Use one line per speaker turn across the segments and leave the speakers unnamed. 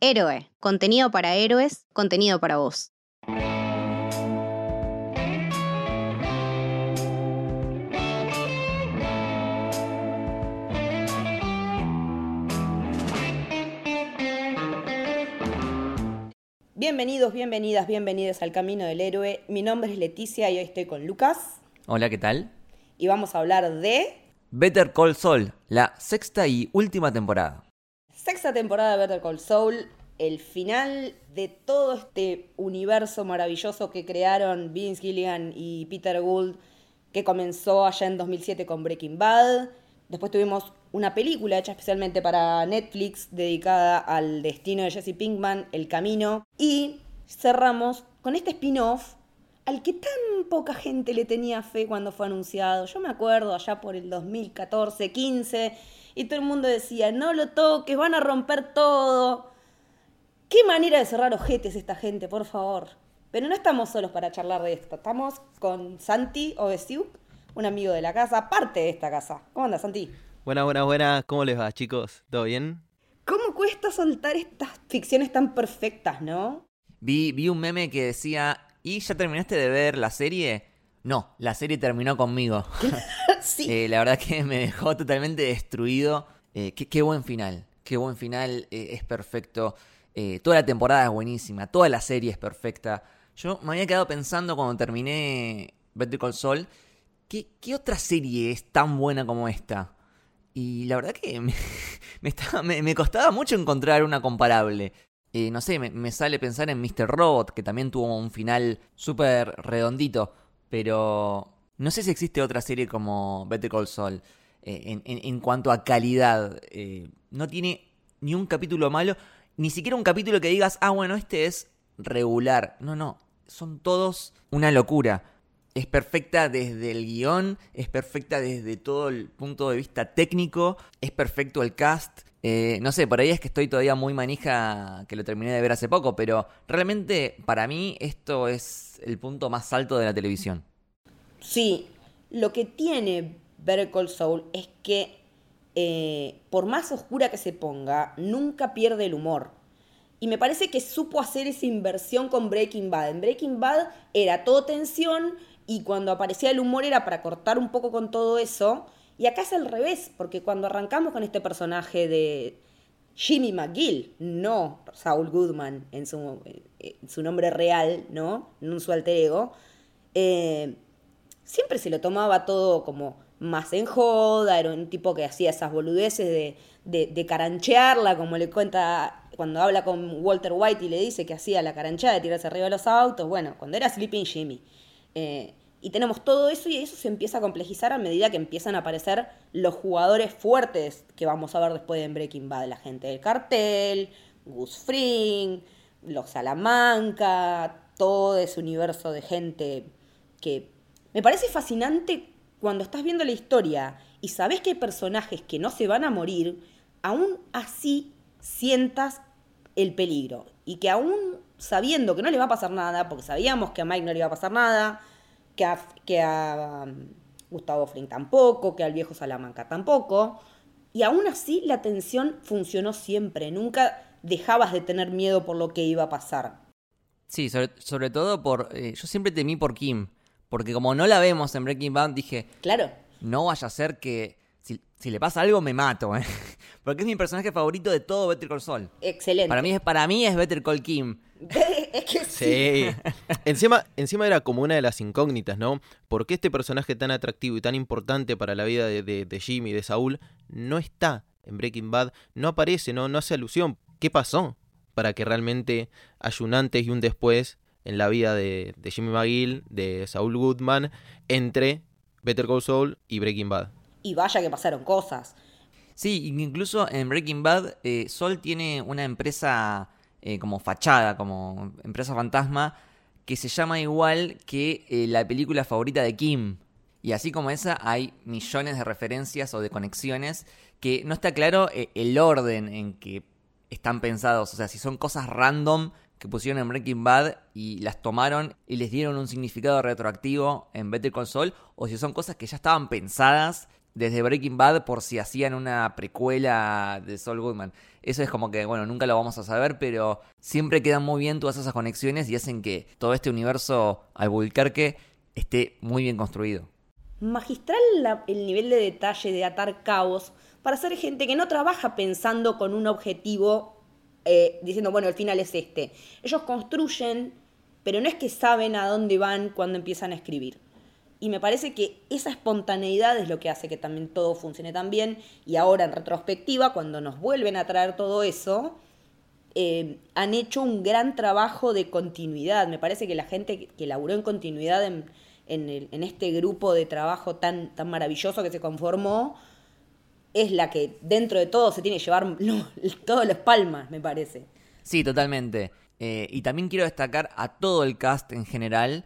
Héroe, contenido para héroes, contenido para vos.
Bienvenidos, bienvenidas, bienvenidos al Camino del Héroe. Mi nombre es Leticia y hoy estoy con Lucas
Hola, ¿qué tal?
y vamos a hablar de
Better Call Saul, la sexta y última temporada.
Sexta temporada de Better Call Saul, el final de todo este universo maravilloso que crearon Vince Gilligan y Peter Gould, que comenzó allá en 2007 con Breaking Bad. Después tuvimos una película hecha especialmente para Netflix dedicada al destino de Jesse Pinkman, El Camino. Y cerramos con este spin-off al que tan poca gente le tenía fe cuando fue anunciado. Yo me acuerdo allá por el 2014, 15, y todo el mundo decía, no lo toques, van a romper todo. Qué manera de cerrar ojetes esta gente, por favor. Pero no estamos solos para charlar de esto. Estamos con Santi Ovesiuk, un amigo de la casa, parte de esta casa. ¿Cómo andas, Santi?
Buenas, buenas, buenas. ¿Cómo les va, chicos? ¿Todo bien?
¿Cómo cuesta soltar estas ficciones tan perfectas, no?
Vi, vi un meme que decía, ¿y ya terminaste de ver la serie? No, la serie terminó conmigo.
sí.
Eh, la verdad que me dejó totalmente destruido. Eh, qué, qué buen final, qué buen final, eh, es perfecto. Toda la temporada es buenísima, toda la serie es perfecta. Yo me había quedado pensando cuando terminé Better Call Saul, ¿qué, qué otra serie es tan buena como esta? Y la verdad que me, me, estaba- me- me costaba mucho encontrar una comparable. No sé, me, me sale pensar en Mr. Robot, que también tuvo un final súper redondito, pero no sé si existe otra serie como Better Call Saul. eh, en, en- en cuanto a calidad, eh, no tiene ni un capítulo malo, ni siquiera un capítulo que digas, ah, bueno, este es regular. No, no, son todos una locura. Es perfecta desde el guion, es perfecta desde todo el punto de vista técnico, es perfecto el cast. Eh, no sé, por ahí es que estoy todavía muy manija que lo terminé de ver hace poco, pero realmente para mí esto es el punto más alto de la televisión.
Sí, lo que tiene Better Call es que eh, por más oscura que se ponga, nunca pierde el humor. Y me parece que supo hacer esa inversión con Breaking Bad. En Breaking Bad era todo tensión y cuando aparecía el humor era para cortar un poco con todo eso. Y acá es al revés, porque cuando arrancamos con este personaje de Jimmy McGill, no Saul Goodman en su, su nombre real, ¿no? En su alter ego, eh, siempre se lo tomaba todo como más en joda, era un tipo que hacía esas boludeces de, de, de caranchearla, como le cuenta cuando habla con Walter White y le dice que hacía la carancheada de tirarse arriba de los autos, bueno, cuando era Sleeping Jimmy. Eh, y tenemos todo eso y eso se empieza a complejizar a medida que empiezan a aparecer los jugadores fuertes que vamos a ver después en Breaking Bad, la gente del cartel, Gus Fring, los Salamanca, todo ese universo de gente que me parece fascinante cuando estás viendo la historia y sabes que hay personajes que no se van a morir, aún así sientas el peligro. Y que aún sabiendo que no le va a pasar nada, porque sabíamos que a Mike no le iba a pasar nada, que a, que a um, Gustavo Fring tampoco, que al viejo Salamanca tampoco, y aún así la tensión funcionó siempre, nunca dejabas de tener miedo por lo que iba a pasar.
Sí, sobre, sobre todo por... eh, yo siempre temí por Kim, porque como no la vemos en Breaking Bad, dije,
Claro,
no vaya a ser que si, si le pasa algo me mato, ¿eh? porque es mi personaje favorito de todo Better Call Saul.
excelente.
Para mí, es, para mí es Better Call Kim.
es que sí.
Sí. encima, encima era como una de las incógnitas, ¿no? ¿Por qué este personaje tan atractivo y tan importante para la vida de, de, de Jimmy y de Saúl no está en Breaking Bad? No aparece, no, no hace alusión. ¿Qué pasó? Para que realmente haya un antes y un después en la vida de, de Jimmy McGill, de Saúl Goodman, entre Better Call Saul y Breaking Bad.
Y vaya que pasaron cosas.
Sí, incluso en Breaking Bad, eh, Sol tiene una empresa eh, como fachada, como empresa fantasma, que se llama igual que eh, la película favorita de Kim. Y así como esa, hay millones de referencias o de conexiones que no está claro el orden en que están pensados. O sea, si son cosas random que pusieron en Breaking Bad y las tomaron y les dieron un significado retroactivo en Better Call Saul, o si son cosas que ya estaban pensadas desde Breaking Bad por si hacían una precuela de Saul Goodman. Eso es como que, bueno, nunca lo vamos a saber, pero siempre quedan muy bien todas esas conexiones y hacen que todo este universo Albuquerque esté muy bien construido.
Magistral el nivel de detalle de atar cabos para ser gente que no trabaja pensando con un objetivo, eh, diciendo, bueno, el final es este. Ellos construyen, pero no es que saben a dónde van cuando empiezan a escribir. Y me parece que esa espontaneidad es lo que hace que también todo funcione tan bien. Y ahora en retrospectiva, cuando nos vuelven a traer todo eso, eh, han hecho un gran trabajo de continuidad. Me parece que la gente que laburó en continuidad en, en, este grupo de trabajo tan, tan maravilloso que se conformó, es la que dentro de todo se tiene que llevar todos los palmas, me parece.
Sí, totalmente. Eh, y también quiero destacar a todo el cast en general,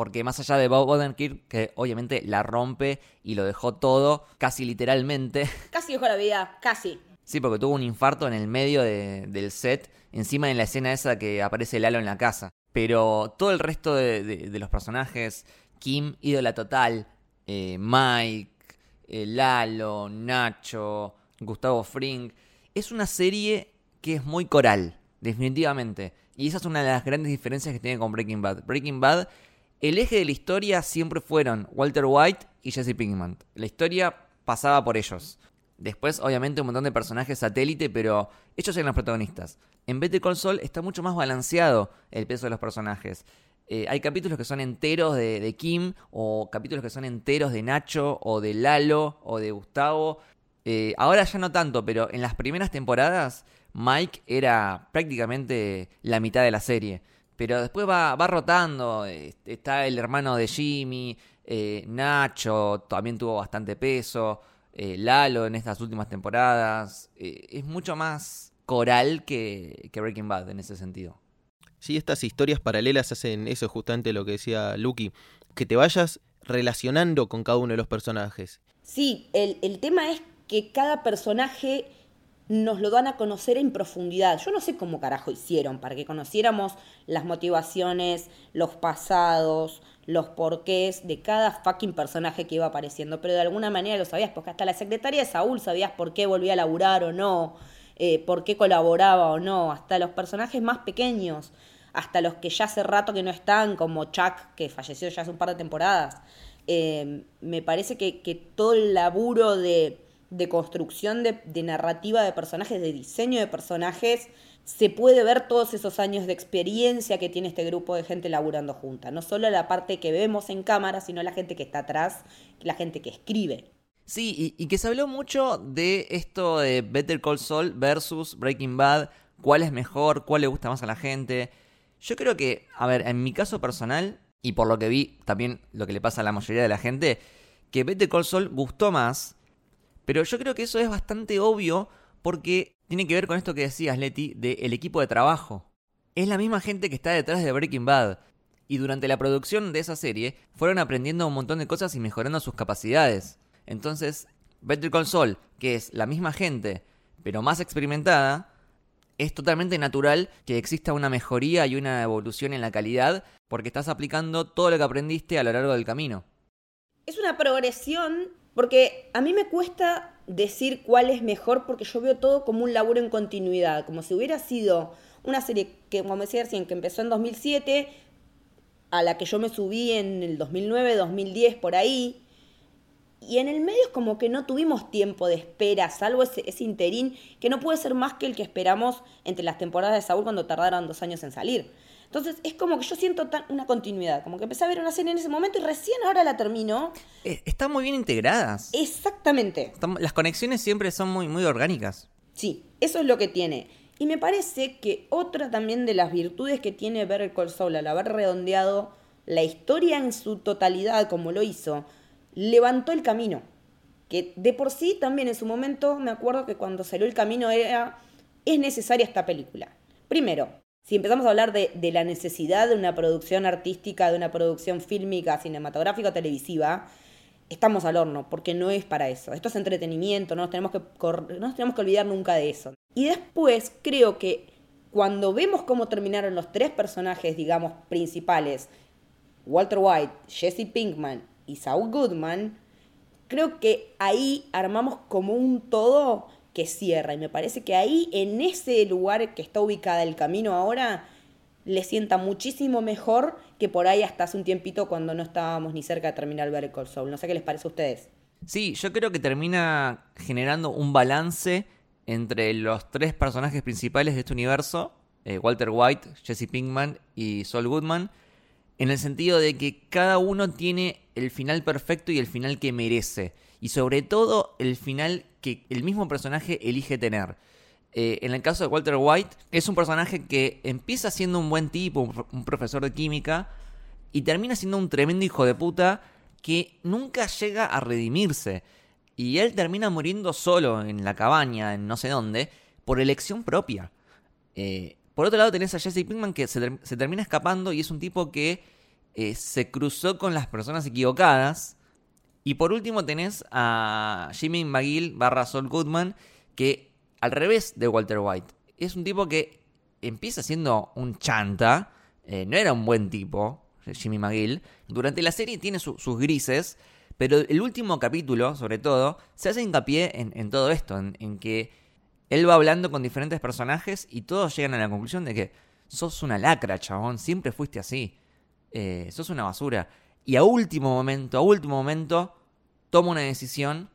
porque más allá de Bob Odenkirk, que obviamente la rompe y lo dejó todo, casi literalmente.
Casi dejó la vida, casi.
Sí, porque tuvo un infarto en el medio del set, encima en la escena esa que aparece Lalo en la casa. Pero todo el resto de, los personajes, Kim, ídola total, eh, Mike, eh, Lalo, Nacho, Gustavo Fring, es una serie que es muy coral, definitivamente. Y esa es una de las grandes diferencias que tiene con Breaking Bad. Breaking Bad el eje de la historia siempre fueron Walter White y Jesse Pinkman. La historia pasaba por ellos. Después, obviamente, un montón de personajes satélite, pero ellos eran los protagonistas. En Better Call Saul está mucho más balanceado el peso de los personajes. Eh, hay capítulos que son enteros de, Kim, o capítulos que son enteros de Nacho, o de Lalo, o de Gustavo. Eh, ahora ya no tanto, pero en las primeras temporadas, Mike era prácticamente la mitad de la serie. Pero después va, va rotando. Está el hermano de Jimmy, eh, Nacho también tuvo bastante peso. Eh, Lalo en estas últimas temporadas. Eh, es mucho más coral que, que, Breaking Bad en ese sentido.
Sí, estas historias paralelas hacen eso, justamente lo que decía Lucky, que te vayas relacionando con cada uno de los personajes.
Sí, el, el tema es que cada personaje nos lo dan a conocer en profundidad. Yo no sé cómo carajo hicieron para que conociéramos las motivaciones, los pasados, los porqués de cada fucking personaje que iba apareciendo, pero de alguna manera lo sabías, porque hasta la secretaria de Saúl sabías por qué volvía a laburar o no, eh, por qué colaboraba o no, hasta los personajes más pequeños, hasta los que ya hace rato que no están, como Chuck, que falleció ya hace un par de temporadas. Eh, me parece que, que todo el laburo de de construcción de, narrativa de personajes, de diseño de personajes, se puede ver todos esos años de experiencia que tiene este grupo de gente laburando junta. No solo la parte que vemos en cámara, sino la gente que está atrás, la gente que escribe.
Sí, y, que se habló mucho de esto de Better Call Saul versus Breaking Bad. ¿Cuál es mejor? ¿Cuál le gusta más a la gente? Yo creo que, a ver, en mi caso personal, y por lo que vi también lo que le pasa a la mayoría de la gente, que Better Call Saul gustó más pero yo creo que eso es bastante obvio porque tiene que ver con esto que decías, Leti, del equipo de trabajo. Es la misma gente que está detrás de Breaking Bad. Y durante la producción de esa serie fueron aprendiendo un montón de cosas y mejorando sus capacidades. Entonces, Better Call Saul, que es la misma gente, pero más experimentada, es totalmente natural que exista una mejoría y una evolución en la calidad porque estás aplicando todo lo que aprendiste a lo largo del camino.
Es una progresión porque a mí me cuesta decir cuál es mejor porque yo veo todo como un laburo en continuidad, como si hubiera sido una serie que, como decía recién, que empezó en 2007, a la que yo me subí en el 2009, 2010, por ahí. Y en el medio es como que no tuvimos tiempo de espera, salvo ese, ese interín, que no puede ser más que el que esperamos entre las temporadas de Saúl cuando tardaron dos años en salir. Entonces es como que yo siento una continuidad, como que empecé a ver una serie en ese momento y recién ahora la termino.
Eh, están muy bien integradas.
Exactamente.
las conexiones siempre son muy, muy orgánicas.
Sí, eso es lo que tiene. Y me parece que otra también de las virtudes que tiene Better Call Saul al haber redondeado la historia en su totalidad como lo hizo, levantó el camino. Que de por sí también en su momento me acuerdo que cuando salió el camino era, es necesaria esta película. Primero, si empezamos a hablar de, la necesidad de una producción artística, de una producción fílmica, cinematográfica o televisiva, estamos al horno, porque no es para eso. Esto es entretenimiento, no nos tenemos que, no nos tenemos que olvidar nunca de eso. Y después creo que cuando vemos cómo terminaron los tres personajes, digamos, principales, Walter White, Jesse Pinkman y Saul Goodman, creo que ahí armamos como un todo cierra. Y me parece que ahí, en ese lugar que está ubicada el camino ahora, le sienta muchísimo mejor que por ahí hasta hace un tiempito cuando no estábamos ni cerca de terminar Better Call Saul. No sé qué les parece a ustedes.
Sí, yo creo que termina generando un balance entre los tres personajes principales de este universo, eh, Walter White, Jesse Pinkman y Saul Goodman, en el sentido de que cada uno tiene el final perfecto y el final que merece, y sobre todo el final que el mismo personaje elige tener. Eh, en el caso de Walter White, es un personaje que empieza siendo un buen tipo, un profesor de química, y termina siendo un tremendo hijo de puta que nunca llega a redimirse. Y él termina muriendo solo en la cabaña, en no sé dónde, por elección propia. Eh, por otro lado tenés a Jesse Pinkman que se, termina escapando y es un tipo que eh, se cruzó con las personas equivocadas. Y por último tenés a Jimmy McGill barra Saul Goodman que al revés de Walter White. Es un tipo que empieza siendo un chanta, eh, no era un buen tipo, Jimmy McGill. Durante la serie tiene sus grises, pero el último capítulo, sobre todo, se hace hincapié en, todo esto, en, que él va hablando con diferentes personajes y todos llegan a la conclusión de que sos una lacra, chabón, siempre fuiste así, eh, sos una basura. Y a último momento, a último momento, toma una decisión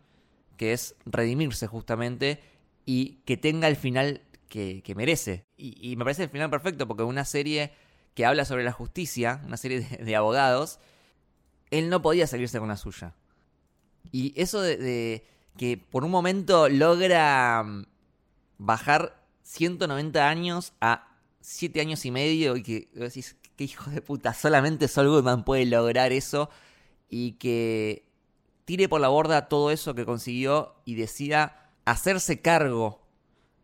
que es redimirse justamente y que tenga el final que, merece. Y, me parece el final perfecto porque una serie que habla sobre la justicia, una serie de, abogados, él no podía salirse con la suya. Y eso de, que por un momento logra mm, bajar 190 años a 7 años y medio y que decís, qué hijo de puta, solamente Sol Goodman puede lograr eso y que tire por la borda todo eso que consiguió y decida hacerse cargo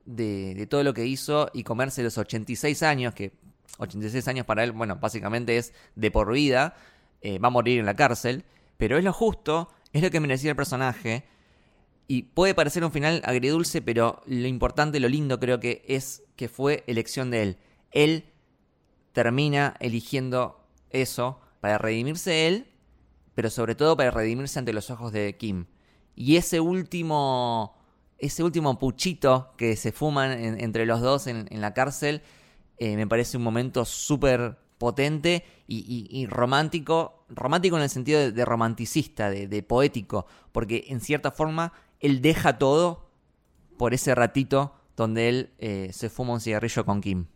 de, todo lo que hizo y comerse los 86 años, que 86 años para él, bueno, básicamente es de por vida, eh, va a morir en la cárcel, pero es lo justo, es lo que merecía el personaje. Y puede parecer un final agridulce, pero lo importante, lo lindo creo que es que fue elección de él. Él termina eligiendo eso para redimirse él, pero sobre todo para redimirse ante los ojos de Kim. Y ese último ese último puchito que se fuman entre los dos en, la cárcel eh, me parece un momento súper potente y, romántico, romántico en el sentido de, romanticista, de, poético, porque en cierta forma él deja todo por ese ratito donde él eh, se fuma un cigarrillo con Kim.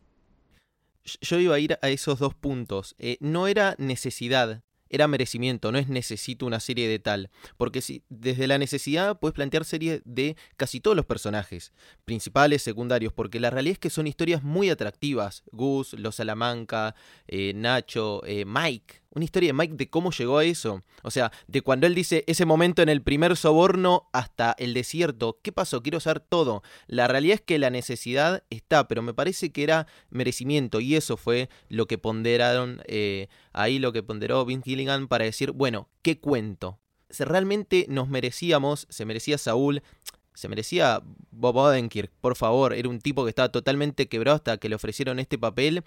Yo iba a ir a esos dos puntos. Eh, no era necesidad era merecimiento, no es necesito una serie de tal. Porque si desde la necesidad puedes plantear series de casi todos los personajes, principales, secundarios, porque la realidad es que son historias muy atractivas. Gus, Los Salamanca, eh, Nacho, eh, Mike. Una historia de Mike de cómo llegó a eso. O sea, de cuando él dice ese momento en el primer soborno hasta el desierto. ¿Qué pasó? Quiero saber todo. La realidad es que la necesidad está, pero me parece que era merecimiento. Y eso fue lo que ponderaron eh, ahí, lo que ponderó Vince Gilligan para decir, bueno, ¿qué cuento? Si realmente nos merecíamos, se merecía Saúl, se merecía Bob Odenkirk, por favor, era un tipo que estaba totalmente quebrado hasta que le ofrecieron este papel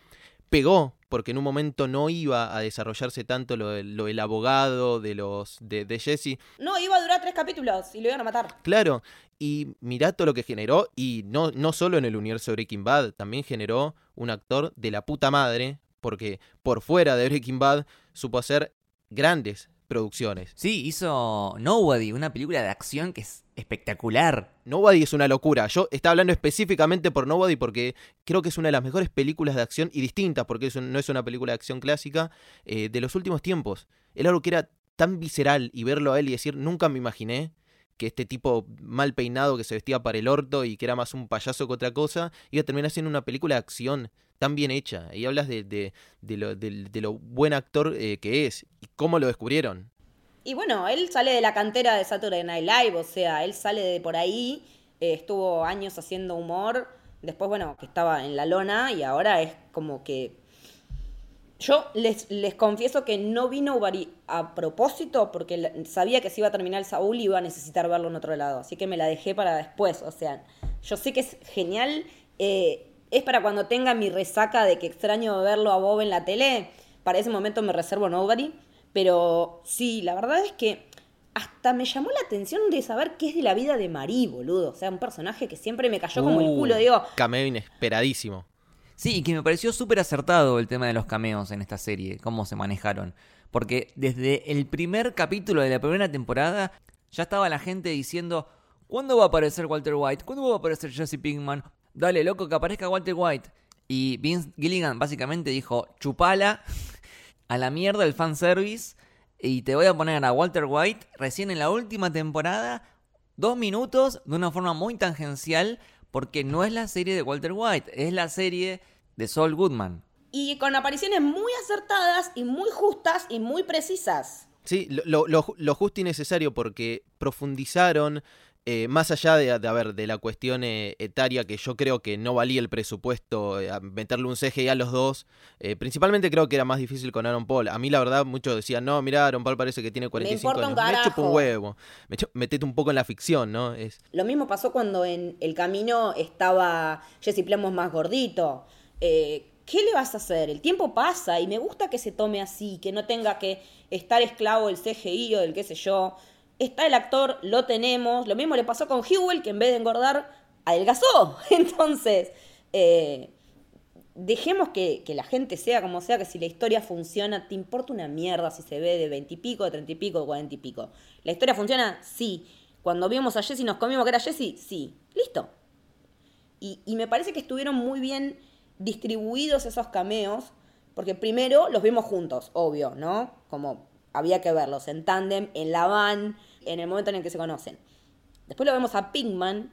pegó, porque en un momento no iba a desarrollarse tanto lo, del abogado de los de, de, Jesse.
No, iba a durar tres capítulos y lo iban a matar.
Claro, y mirá todo lo que generó, y no, no solo en el universo de Breaking Bad, también generó un actor de la puta madre, porque por fuera de Breaking Bad supo hacer grandes producciones.
Sí, hizo Nobody, una película de acción que es espectacular.
Nobody es una locura. Yo estaba hablando específicamente por Nobody porque creo que es una de las mejores películas de acción y distintas, porque no es una película de acción clásica, eh, de los últimos tiempos. Era algo que era tan visceral y verlo a él y decir, nunca me imaginé que este tipo mal peinado que se vestía para el orto y que era más un payaso que otra cosa, iba a terminar siendo una película de acción tan bien hecha. Y hablas de, de, lo, de, lo, buen actor eh, que es y cómo lo descubrieron.
Y bueno, él sale de la cantera de Saturday Night Live, o sea, él sale de por ahí, eh, estuvo años haciendo humor, después, bueno, que estaba en la lona y ahora es como que... Yo les, les confieso que no vino a propósito porque sabía que se iba a terminar el Saúl y iba a necesitar verlo en otro lado, así que me la dejé para después, o sea, yo sé que es genial. Eh, es para cuando tenga mi resaca de que extraño verlo a Bob en la tele. Para ese momento me reservo Nobody. Pero sí, la verdad es que hasta me llamó la atención de saber qué es de la vida de Marie, boludo. O sea, un personaje que siempre me cayó como el
Uh,
culo. Digo,
Cameo inesperadísimo.
Sí, y que me pareció súper acertado el tema de los cameos en esta serie, cómo se manejaron. Porque desde el primer capítulo de la primera temporada ya estaba la gente diciendo, ¿cuándo va a aparecer Walter White? ¿Cuándo va a aparecer Jesse Pinkman? Dale, loco, que aparezca Walter White. Y Vince Gilligan básicamente dijo, chupala a la mierda el fanservice y te voy a poner a Walter White recién en la última temporada, dos minutos, de una forma muy tangencial, porque no es la serie de Walter White, es la serie de Saul Goodman.
y con apariciones muy acertadas y muy justas y muy precisas.
Sí, lo, lo- lo ju- lo justo y necesario porque profundizaron, eh, más allá de, de, a ver, de la cuestión eh, etaria, que yo creo que no valía el presupuesto eh, meterle un CGI a los dos. eh, principalmente creo que era más difícil con Aaron Paul. A mí la verdad muchos decían, no, mira, Aaron Paul parece que tiene 45
importa un
años. Me chupa un huevo. Me metete un poco en la ficción, ¿no? Es,
Lo mismo pasó cuando en el camino estaba Jesse Plemons más gordito. Eh, ¿Qué le vas a hacer? El tiempo pasa y me gusta que se tome así, que no tenga que estar esclavo del CGI o del qué sé yo. Está el actor, lo tenemos. Lo mismo le pasó con Hewell, que en vez de engordar, adelgazó. Entonces, eh, dejemos que, la gente sea como sea, que si la historia funciona, te importa una mierda si se ve de 20 y pico, de 30 y pico, de 40 y pico. ¿La historia funciona? Sí. Cuando vimos a Jesse nos comimos que era Jesse, sí. Listo. Y, y me parece que estuvieron muy bien distribuidos esos cameos, porque primero los vimos juntos, obvio, ¿no? Como había que verlos en tándem, en la van, en el momento en el que se conocen. Después lo vemos a Pinkman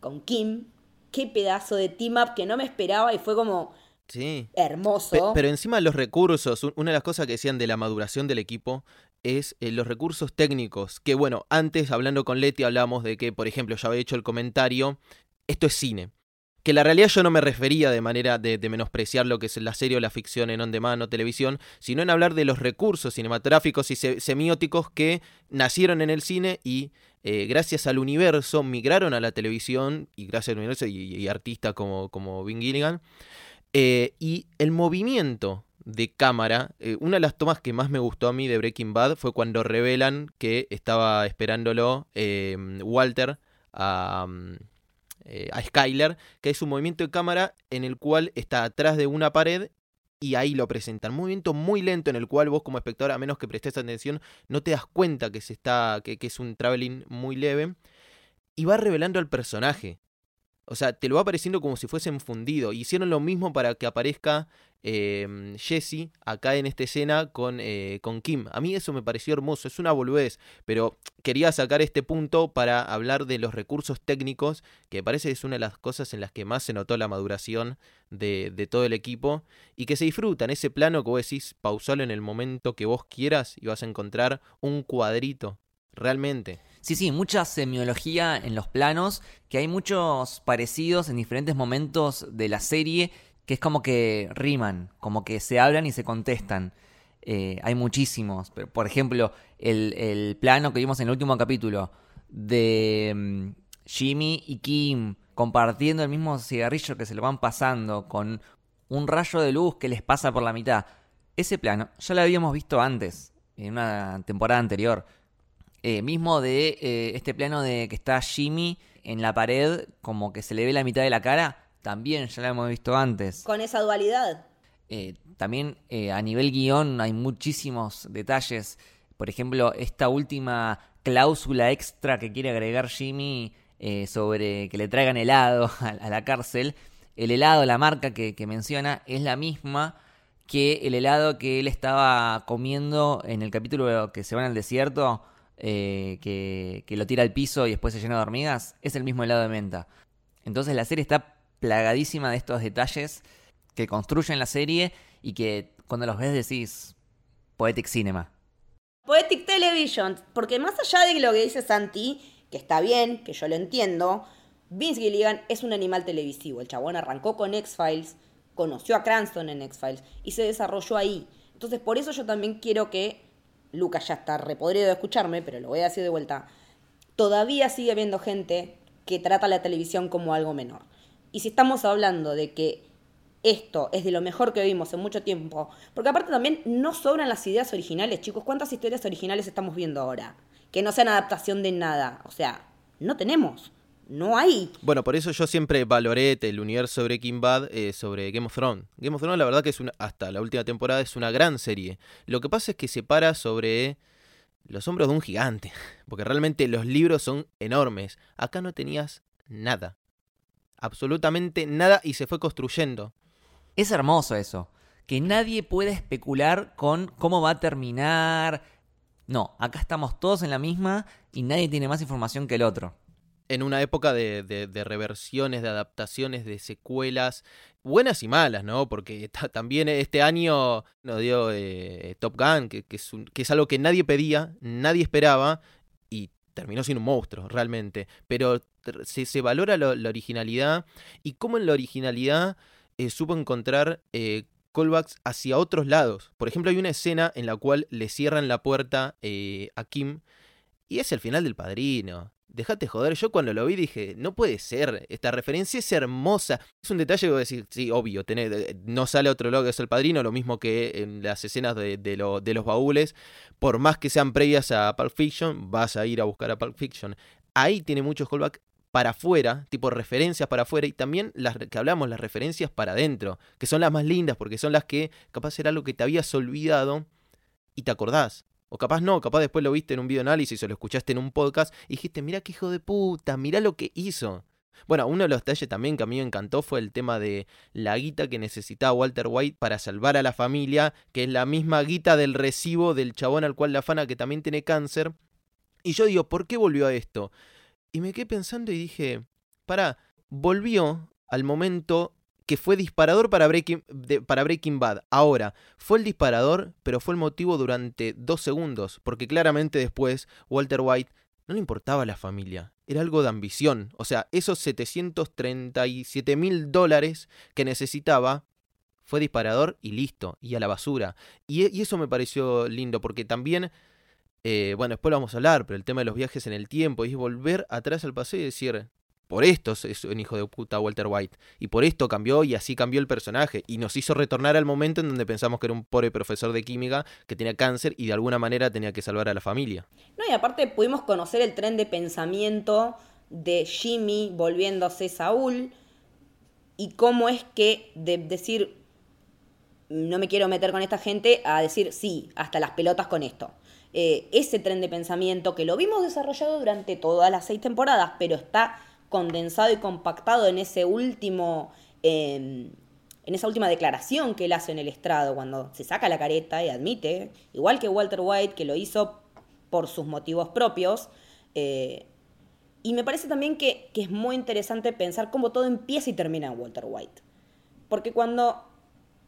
con Kim. Qué pedazo de team up que no me esperaba y fue como
sí.
hermoso.
Pe- Pero encima los recursos, un- una de las cosas que decían de la maduración del equipo es eh, los recursos técnicos. Que bueno, antes hablando con Leti hablamos de que, por ejemplo, ya había hecho el comentario, esto es cine. Que la realidad yo no me refería de manera de, menospreciar lo que es la serie o la ficción en on demand o televisión, sino en hablar de los recursos cinematográficos y se- semióticos que nacieron en el cine y eh, gracias al universo migraron a la televisión y gracias al universo y, artistas como, como Gilligan. Eh, y el movimiento de cámara, eh, una de las tomas que más me gustó a mí de Breaking Bad fue cuando revelan que estaba esperándolo Walter a, mm, eh, a Skyler, que es un movimiento de cámara en el cual está atrás de una pared y ahí lo presentan. Un movimiento muy lento en el cual vos como espectador, a menos que prestes atención, no te das cuenta que, se está, que es un traveling muy leve. Y va revelando al personaje. O sea, te lo va apareciendo como si fuese fundido. Hicieron lo mismo para que aparezca eh, Jesse acá en esta escena con, eh, con Kim. A mí eso me pareció hermoso, es una boludez, pero quería sacar este punto para hablar de los recursos técnicos, que me parece que es una de las cosas en las que más se notó la maduración de, de todo el equipo, y que se disfrutan ese plano que vos decís, pausalo en el momento que vos quieras y vas a encontrar un cuadrito, realmente.
Sí, sí, mucha semiología en los planos, que hay muchos parecidos en diferentes momentos de la serie, que es como que riman, como que se hablan y se contestan. Eh, hay muchísimos. Por ejemplo, el, el plano que vimos en el último capítulo de mm, Jimmy y Kim compartiendo el mismo cigarrillo que se lo van pasando con un rayo de luz que les pasa por la mitad. Ese plano ya lo habíamos visto antes, en una temporada anterior. Eh, mismo de eh, este plano de que está Jimmy en la pared, como que se le ve la mitad de la cara, también ya lo hemos visto antes.
Con esa dualidad.
Eh, también eh, a nivel guion hay muchísimos detalles. Por ejemplo, esta última cláusula extra que quiere agregar Jimmy eh, sobre que le traigan helado a, a la cárcel. El helado, la marca que, que menciona, es la misma que el helado que él estaba comiendo en el capítulo que se van al desierto, eh, que, que lo tira al piso y después se llena de hormigas. Es el mismo helado de menta. Entonces la serie está plagadísima de estos detalles que construyen la serie y que cuando los ves decís Poetic Cinema.
Poetic Television, porque más allá de lo que dice Santi, que está bien, que yo lo entiendo, Vince Gilligan es un animal televisivo. El chabón arrancó con X-Files, conoció a Cranston en X-Files y se desarrolló ahí. Entonces, por eso yo también quiero que, Lucas ya está repodrido de escucharme, pero lo voy a decir de vuelta, todavía sigue habiendo gente que trata la televisión como algo menor. Y si estamos hablando de que esto es de lo mejor que vimos en mucho tiempo, porque aparte también no sobran las ideas originales, chicos, ¿cuántas historias originales estamos viendo ahora? que no sean adaptación de nada. O sea, no tenemos. No hay.
Bueno, por eso yo siempre valoré el universo de Breaking Bad eh, sobre Game of Thrones. Game of Thrones, la verdad que es una, hasta la última temporada es una gran serie. Lo que pasa es que se para sobre los hombros de un gigante. Porque realmente los libros son enormes. Acá no tenías nada. Absolutamente nada y se fue construyendo.
Es hermoso eso. Que nadie pueda especular con cómo va a terminar. No, acá estamos todos en la misma y nadie tiene más información que el otro
en una época de, reversiones, de adaptaciones, de secuelas, buenas y malas, ¿no? Porque también este año nos dio eh, Top Gun, que, es algo que nadie pedía, nadie esperaba, y terminó siendo un monstruo, realmente. Pero se, se valora la originalidad, y cómo en la originalidad eh, supo encontrar... Eh, callbacks hacia otros lados. Por ejemplo, hay una escena en la cual le cierran la puerta a Kim y es el final del padrino. Dejate joder, yo cuando lo vi dije, no puede ser, esta referencia es hermosa. Es un detalle que voy a decir, sí, obvio, no sale otro logo que es el padrino, lo mismo que en las escenas de, de, los baúles. Por más que sean previas a Pulp Fiction, vas a ir a buscar a Pulp Fiction. Ahí tiene muchos callbacks para afuera, tipo referencias para afuera, y también las que hablamos, las referencias para adentro, que son las más lindas, porque son las que capaz era algo que te habías olvidado y te acordás. O capaz no, capaz después lo viste en un video análisis o lo escuchaste en un podcast y dijiste, mira qué hijo de puta, mira lo que hizo. Bueno, uno de los detalles también que a mí me encantó fue el tema de la guita que necesitaba Walter White para salvar a la familia, que es la misma guita del recibo del chabón al cual la fana que también tiene cáncer. Y yo digo, ¿por qué volvió a esto? Y me quedé pensando y dije, para, volvió al momento que fue disparador para Breaking, Bad. Ahora, fue el disparador, pero fue el motivo durante dos segundos, porque claramente después Walter White no le importaba la familia, era algo de ambición. O sea, esos 737 mil dólares que necesitaba fue disparador y listo, y a la basura. Y, eso me pareció lindo, porque también, eh, bueno, después lo vamos a hablar, pero el tema de los viajes en el tiempo, y es volver atrás al paseo y decir, por esto es un hijo de puta Walter White. Y por esto cambió y así cambió el personaje. Y nos hizo retornar al momento en donde pensamos que era un pobre profesor de química que tenía cáncer y de alguna manera tenía que salvar a la familia.
No, y aparte pudimos conocer el tren de pensamiento de Jimmy volviéndose Saúl y cómo es que de decir no me quiero meter con esta gente a decir sí, hasta las pelotas con esto. Eh, ese tren de pensamiento que lo vimos desarrollado durante todas las seis temporadas, pero está condensado y compactado en ese último, em, en esa última declaración que él hace en el estrado, cuando se saca la careta y admite, igual que Walter White, que lo hizo por sus motivos propios. Eh, y me parece también que, que, es muy interesante pensar cómo todo empieza y termina en Walter White. Porque cuando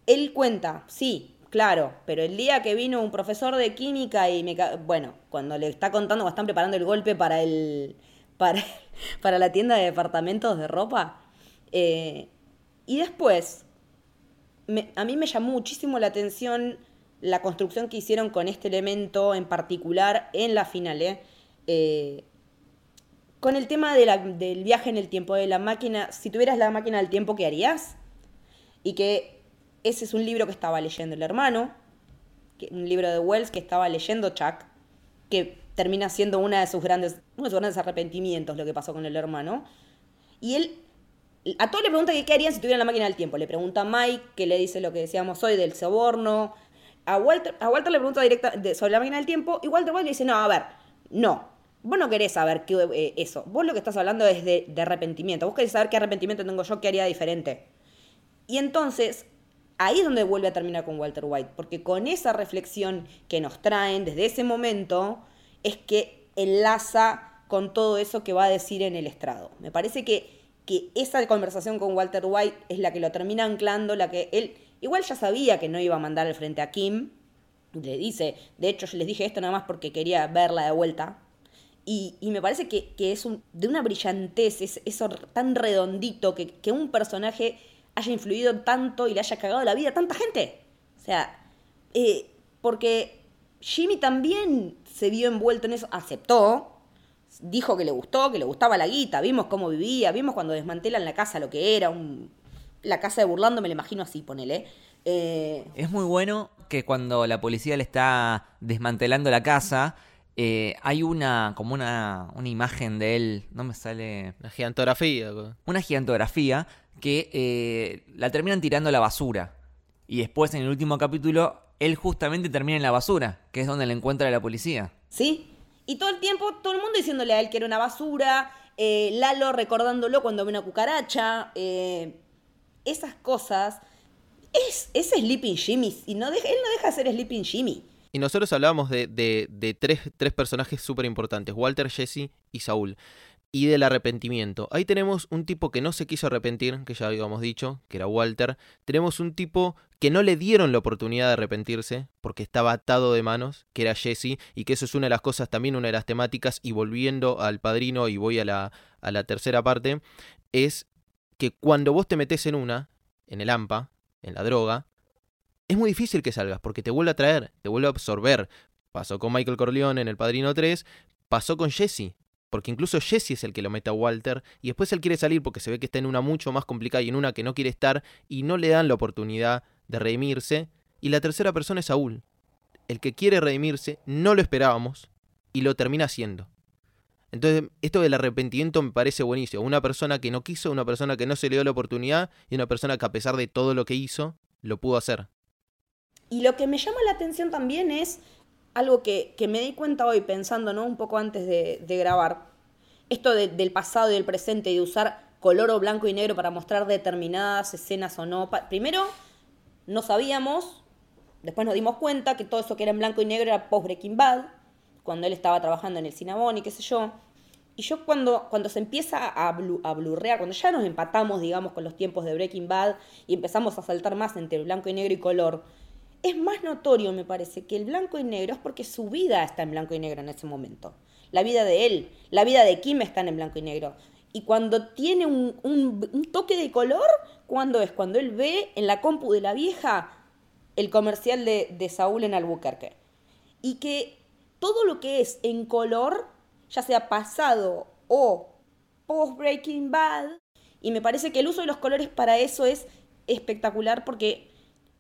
él cuenta, sí, claro, pero el día que vino un profesor de química y me... Bueno, cuando le está contando, están preparando el golpe para el, para, para la tienda de departamentos de ropa. Eh, y después, a mí me llamó muchísimo la atención la construcción que hicieron con este elemento en particular en la final. ¿eh? Eh, con el tema del viaje en el tiempo, de la máquina, si tuvieras la máquina del tiempo, ¿qué harías? Y que ese es un libro que estaba leyendo el hermano, un libro de Wells que estaba leyendo Chuck, que termina siendo una de sus grandes, uno de sus grandes arrepentimientos lo que pasó con el hermano. Y él, a todos le pregunta qué harían si tuvieran la máquina del tiempo. Le pregunta a Mike, que le dice lo que decíamos hoy del soborno. A Walter, a Walter le pregunta directa sobre la máquina del tiempo y Walter White le dice, no, a ver, no. Vos no querés saber qué, eh, eso. Vos lo que estás hablando es de, de arrepentimiento. Vos querés saber qué arrepentimiento tengo yo, qué haría diferente. Y entonces, ahí es donde vuelve a terminar con Walter White, porque con esa reflexión que nos traen desde ese momento, es que enlaza con todo eso que va a decir en el estrado. Me parece que, que esa conversación con Walter White es la que lo termina anclando, la que él igual ya sabía que no iba a mandar al frente a Kim. Le dice, de hecho yo les dije esto nada más porque quería verla de vuelta. Y, me parece que, es de una brillantez, es, eso tan redondito, que, que un personaje haya influido tanto y le haya cagado la vida a tanta gente. O sea, eh, porque Jimmy también se vio envuelto en eso, aceptó, dijo que le gustó, que le gustaba la guita, vimos cómo vivía, vimos cuando desmantelan la casa lo que era, un, la casa de Burlando me la imagino así, ponele. Eh,
es muy bueno que cuando la policía le está desmantelando la casa, eh, hay una, como una, una imagen de él, no me sale...
La gigantografía.
Una gigantografía que eh, la terminan tirando a la basura. Y después en el último capítulo, él justamente termina en la basura, que es donde le encuentra a la policía.
¿Sí? Y todo el tiempo, todo el mundo diciéndole a él que era una basura, eh, Lalo recordándolo cuando ve una cucaracha, eh, esas cosas. Es, es Sleeping Jimmy, y no deja, él no deja de ser Sleeping Jimmy.
Y nosotros hablábamos de, de, de tres, tres personajes súper importantes, Walter, Jesse y Saúl y del arrepentimiento. Ahí tenemos un tipo que no se quiso arrepentir, que ya habíamos dicho, que era Walter. Tenemos un tipo que no le dieron la oportunidad de arrepentirse porque estaba atado de manos, que era Jesse, y que eso es una de las cosas, también una de las temáticas, y volviendo al padrino, y voy a la, a la tercera parte, es que cuando vos te metes en una, en el AMPA, en la droga, es muy difícil que salgas porque te vuelve a traer, te vuelve a absorber. Pasó con Michael Corleone en El Padrino 3, pasó con Jesse, porque incluso Jesse es el que lo mete a Walter y después él quiere salir porque se ve que está en una mucho más complicada y en una que no quiere estar y no le dan la oportunidad de redimirse. Y la tercera persona es Saúl. El que quiere redimirse, no lo esperábamos y lo termina haciendo. Entonces, esto del arrepentimiento me parece buenísimo. Una persona que no quiso, una persona que no se le dio la oportunidad y una persona que a pesar de todo lo que hizo, lo pudo hacer.
Y lo que me llama la atención también es algo que, que me di cuenta hoy pensando, ¿no? Un poco antes de, grabar. Esto de, del pasado y del presente, de usar color o blanco y negro para mostrar determinadas escenas o no. Primero, no sabíamos, después nos dimos cuenta que todo eso que era en blanco y negro era post Breaking Bad, cuando él estaba trabajando en el Cinnabon y qué sé yo. Y yo cuando, cuando se empieza a, a blurrear, cuando ya nos empatamos, digamos, con los tiempos de Breaking Bad y empezamos a saltar más entre blanco y negro y color, es más notorio, me parece, que el blanco y negro es porque su vida está en blanco y negro en ese momento. La vida de él, la vida de Kim están en blanco y negro. Y cuando tiene un, toque de color, ¿cuándo es? Cuando él ve en la compu de la vieja el comercial de, de Saúl en Albuquerque. Y que todo lo que es en color, ya sea pasado o post Breaking Bad, y me parece que el uso de los colores para eso es espectacular porque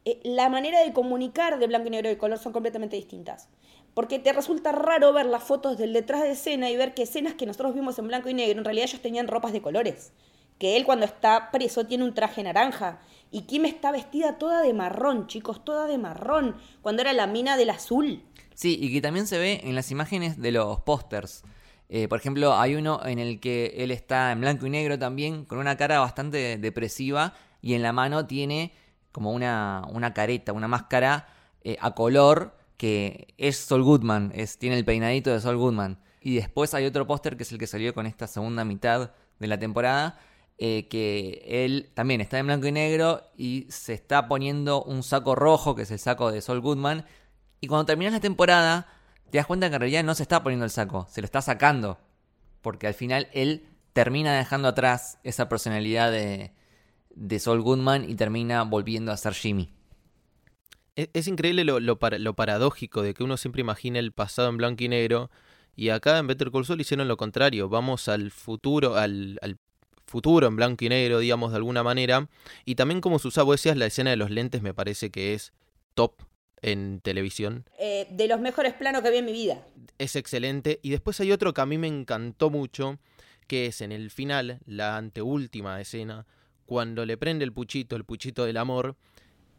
eh, la manera de comunicar de blanco y negro y color son completamente distintas. Porque te resulta raro ver las fotos del detrás de escena y ver que escenas que nosotros vimos en blanco y negro, en realidad ellos tenían ropas de colores. Que él cuando está preso tiene un traje naranja. Y Kim está vestida toda de marrón, chicos, toda de marrón, cuando era la mina del azul.
Sí, y que también se ve en las imágenes de los pósters. Eh, por ejemplo, hay uno en el que él está en blanco y negro también, con una cara bastante depresiva, y en la mano tiene como una, una careta, una máscara eh, a color que es Sol Goodman, es, tiene el peinadito de Sol Goodman. Y después hay otro póster que es el que salió con esta segunda mitad de la temporada, eh, que él también está en blanco y negro y se está poniendo un saco rojo, que es el saco de Sol Goodman. Y cuando terminas la temporada, te das cuenta que en realidad no se está poniendo el saco, se lo está sacando. Porque al final él termina dejando atrás esa personalidad de, de Saul Goodman y termina volviendo a ser Jimmy.
Es, es increíble lo, lo, para, lo, paradójico de que uno siempre imagina el pasado en blanco y negro. Y acá en Better Call Saul hicieron lo contrario. Vamos al futuro, al, al futuro en blanco y negro, digamos, de alguna manera. Y también como se usaba, decías, la escena de los lentes me parece que es top en televisión.
Eh, de los mejores planos que vi en mi vida.
Es excelente. Y después hay otro que a mí me encantó mucho, que es en el final, la anteúltima escena, cuando le prende el puchito, el puchito del amor,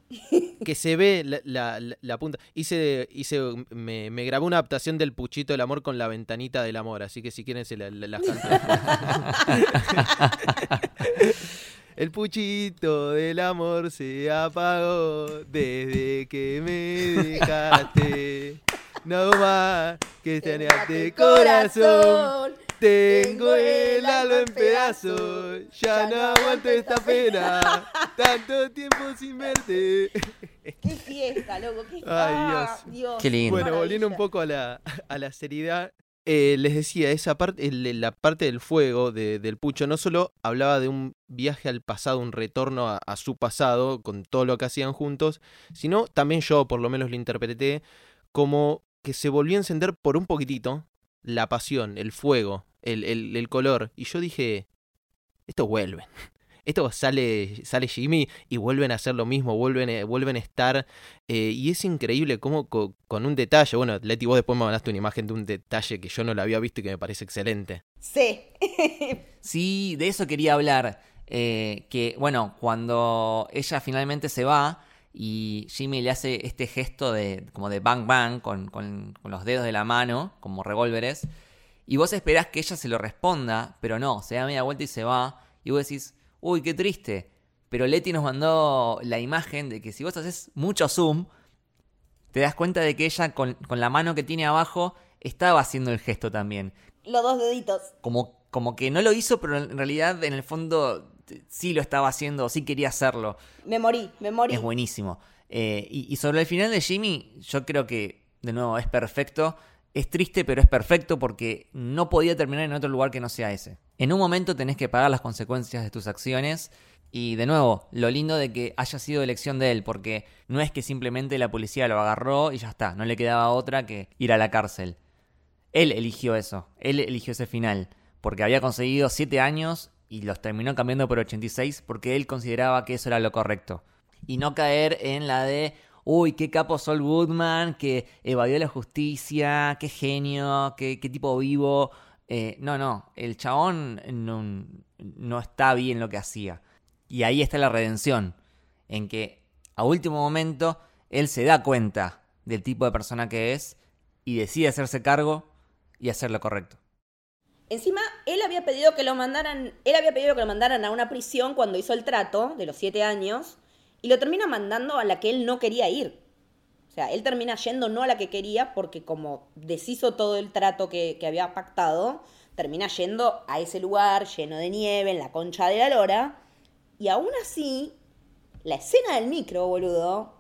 que se ve la, la, la punta. Hice, hice me, me, grabé una adaptación del puchito del amor con la ventanita del amor, así que si quieren se la, la, la El puchito del amor se apagó desde que me dejaste. No más que tenerte corazón. Tengo el alma en pedazos, ya no aguanto esta pena. Tanto tiempo sin verte.
Qué fiesta, loco, qué
Ay, Dios.
Dios.
Qué lindo.
Bueno, volviendo un poco a la, a la seriedad, eh, les decía, esa parte, la parte del fuego de, del pucho no solo hablaba de un viaje al pasado, un retorno a, a, su pasado, con todo lo que hacían juntos, sino también yo por lo menos lo interpreté como que se volvió a encender por un poquitito la pasión, el fuego, el, el, el color. Y yo dije, esto vuelve. Esto sale, sale Jimmy y vuelven a hacer lo mismo, vuelven, eh, vuelven a estar. eh, y es increíble cómo co- con un detalle, bueno, Leti, vos después me mandaste una imagen de un detalle que yo no lo había visto y que me parece excelente.
Sí.
Sí, de eso quería hablar. Eh, que, bueno, cuando ella finalmente se va y Jimmy le hace este gesto de como de bang bang con, con- con los dedos de la mano, como revólveres, y vos esperás que ella se lo responda, pero no, se da media vuelta y se va, y vos decís, uy, qué triste. Pero Leti nos mandó la imagen de que si vos haces mucho zoom, te das cuenta de que ella con, con la mano que tiene abajo estaba haciendo el gesto también
Los dos deditos.
como, como que no lo hizo, pero en realidad en el fondo sí lo estaba haciendo, sí quería hacerlo.
Me morí, me morí.
Es buenísimo. Eh, y, y sobre el final de Jimmy, yo creo que, de nuevo, es perfecto. Es triste, pero es perfecto porque no podía terminar en otro lugar que no sea ese. En un momento tenés que pagar las consecuencias de tus acciones. Y de nuevo, lo lindo de que haya sido elección de él, porque no es que simplemente la policía lo agarró y ya está, no le quedaba otra que ir a la cárcel. Él eligió eso, él eligió ese final, porque había conseguido 7 años y los terminó cambiando por 86 porque él consideraba que eso era lo correcto. Y no caer en la de, uy, qué capo Sol Goodman, que evadió la justicia, qué genio, qué, qué tipo vivo. Eh, no, no, el chabón no, no está bien lo que hacía. Y ahí está la redención, en que a último momento él se da cuenta del tipo de persona que es y decide hacerse cargo y hacer lo correcto.
Encima, él había pedido que lo mandaran, él había pedido que lo mandaran a una prisión cuando hizo el trato de los siete años y lo termina mandando a la que él no quería ir. O sea, él termina yendo no a la que quería porque como deshizo todo el trato que, que había pactado, termina yendo a ese lugar lleno de nieve, en la concha de la lora. Y aún así, la escena del micro, boludo,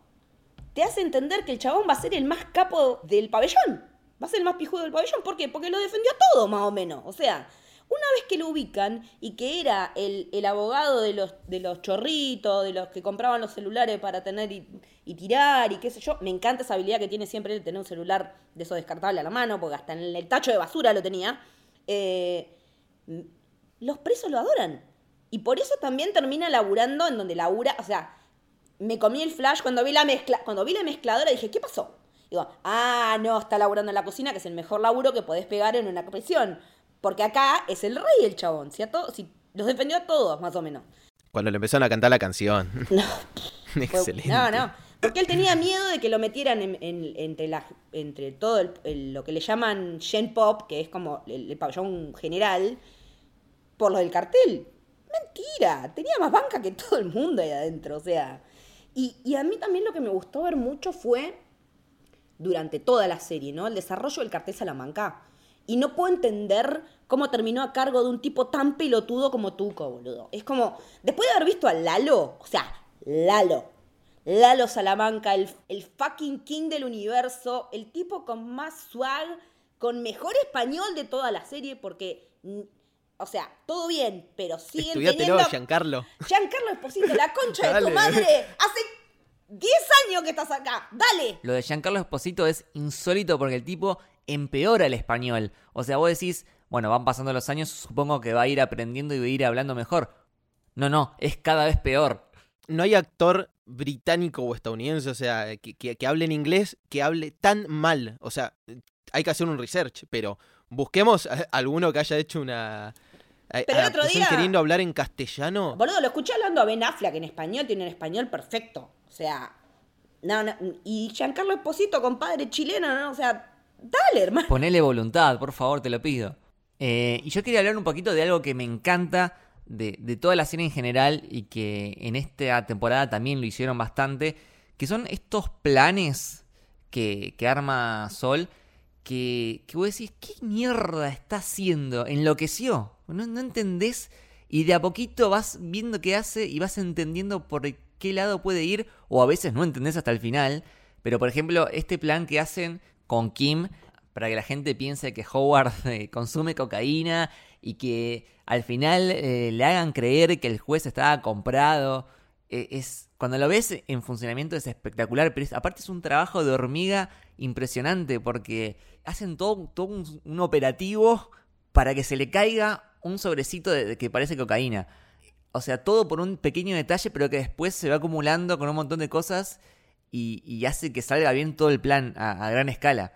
te hace entender que el chabón va a ser el más capo del pabellón. Va a ser el más pijudo del pabellón. ¿Por qué? Porque lo defendió todo, más o menos. O sea, una vez que lo ubican y que era el, el abogado de los, de los chorritos, de los que compraban los celulares para tener y, tirar y qué sé yo, me encanta esa habilidad que tiene siempre de tener un celular de esos descartable a la mano, porque hasta en el tacho de basura lo tenía. Eh, los presos lo adoran. Y por eso también termina laburando en donde labura, o sea, me comí el flash cuando vi la mezcla, cuando vi la mezcladora dije, ¿qué pasó? Digo, ah, no, está laburando en la cocina, que es el mejor laburo que podés pegar en una prisión. Porque acá es el rey el chabón, si, a to- si los defendió a todos, más o menos.
Cuando le empezaron a cantar la canción.
No,
Excelente.
No, no. Porque él tenía miedo de que lo metieran en- en- entre, la, entre todo el- el- lo que le llaman Gen Pop, que es como el, el pabellón general, por lo del cartel. Mentira, tenía más banca que todo el mundo ahí adentro, o sea. Y, y a mí también lo que me gustó ver mucho fue, durante toda la serie, ¿no? El desarrollo del cartel Salamanca. Y no puedo entender cómo terminó a cargo de un tipo tan pelotudo como Tuco, boludo. Es como, después de haber visto a Lalo, o sea, Lalo, Lalo Salamanca, el, el fucking king del universo, el tipo con más swag, con mejor español de toda la serie, porque, mm, o sea, todo bien, pero siguen
Estudiátelo,
teniendo...
Giancarlo.
Giancarlo Esposito, la concha de tu madre, hace 10 años que estás acá, dale.
Lo de Giancarlo Esposito es insólito porque el tipo empeora el español. O sea, vos decís, bueno, van pasando los años, supongo que va a ir aprendiendo y va a ir hablando mejor. No, no, es cada vez peor.
No hay actor británico o estadounidense, o sea, que, que, que hable en inglés, que hable tan mal. O sea, hay que hacer un research, pero busquemos a- alguno que haya hecho una a-
Pero el otro día-
queriendo hablar en castellano.
Boludo, lo escuché hablando a Ben Affleck en español, tiene un español perfecto. O sea, no, no, y Giancarlo Esposito, compadre chileno, ¿no? O sea, dale, hermano.
Ponele voluntad, por favor, te lo pido. Eh, y yo quería hablar un poquito de algo que me encanta de, de toda la serie en general y que en esta temporada también lo hicieron bastante, que son estos planes que, que arma Sol, que, que vos decís, ¿qué mierda está haciendo? Enloqueció, no, no entendés y de a poquito vas viendo qué hace y vas entendiendo por qué lado puede ir, o a veces no entendés hasta el final, pero por ejemplo, este plan que hacen con Kim para que la gente piense que Howard eh, consume cocaína y que al final eh, le hagan creer que el juez estaba comprado. Eh, es Cuando lo ves en funcionamiento es espectacular, pero aparte es un trabajo de hormiga impresionante porque hacen todo, todo un, operativo para que se le caiga un sobrecito de que parece cocaína. O sea, todo por un pequeño detalle, pero que después se va acumulando con un montón de cosas y, y hace que salga bien todo el plan a, a gran escala.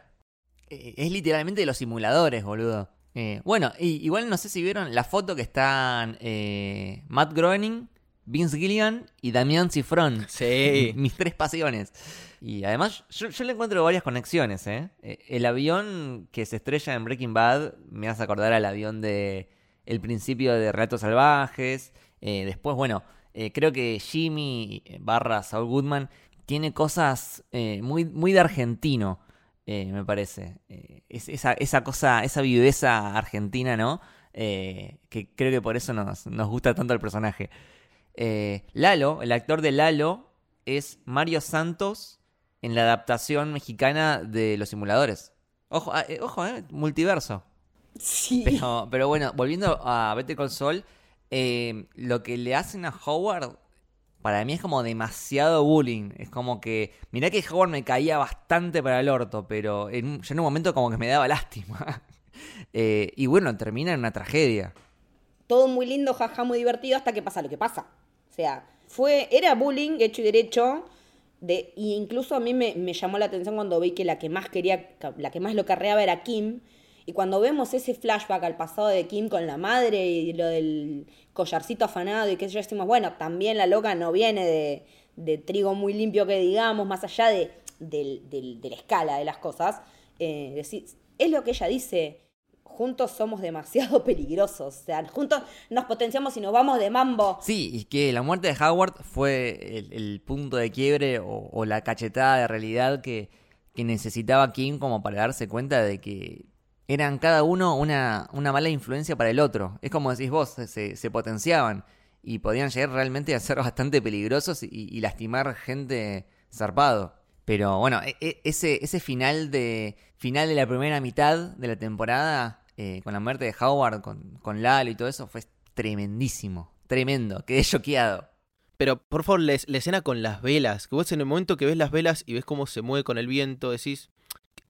Eh, es literalmente de los simuladores, boludo. Eh, bueno, y, igual no sé si vieron la foto que están eh, Matt Groening, Vince Gilligan y Damián Cifrón.
Sí.
Mis tres pasiones. Y además, yo, yo le encuentro varias conexiones, ¿eh? Eh, El avión que se estrella en Breaking Bad me hace acordar al avión de El principio de Relatos Salvajes. Eh, después, bueno, eh, creo que Jimmy barra Saul Goodman tiene cosas eh, muy, muy de argentino, me parece. Es, esa, esa cosa, esa viveza argentina, ¿no? Que creo que por eso nos, nos gusta tanto el personaje. Lalo, el actor de Lalo, es Mario Santos en la adaptación mexicana de Los Simuladores. Ojo, ah, eh, ojo, multiverso.
Sí.
Pero, pero bueno, volviendo a Better Call Saul, eh, lo que le hacen a Howard, para mí es como demasiado bullying. Es como que, mirá que Howard me caía bastante para el orto, pero en, yo en un momento como que me daba lástima. Eh, y bueno, termina en una tragedia.
todo muy lindo, jaja, muy divertido, hasta que pasa lo que pasa. O sea, fue, era bullying hecho y derecho. De, incluso a mí me, me llamó la atención cuando vi que la que más quería, la que más lo carreaba era Kim. Y cuando vemos ese flashback al pasado de Kim con la madre y lo del collarcito afanado y qué sé yo, decimos, bueno, también la loca no viene de, de trigo muy limpio que digamos, más allá de, del- de la escala de las cosas. Eh, es lo que ella dice, juntos somos demasiado peligrosos. O sea, juntos nos potenciamos y nos vamos de mambo.
Sí, y que la muerte de Howard fue el, el punto de quiebre o, o la cachetada de realidad que, que necesitaba Kim como para darse cuenta de que eran cada uno una, una mala influencia para el otro. Es como decís vos, se, se potenciaban y podían llegar realmente a ser bastante peligrosos y, lastimar gente zarpado. Pero bueno, e- e- ese, ese final de final de la primera mitad de la temporada, eh, con la muerte de Howard, con, con Lalo y todo eso, fue tremendísimo. Tremendo, quedé choqueado.
Pero por favor, la, la escena con las velas, que vos en el momento que ves las velas y ves cómo se mueve con el viento, decís,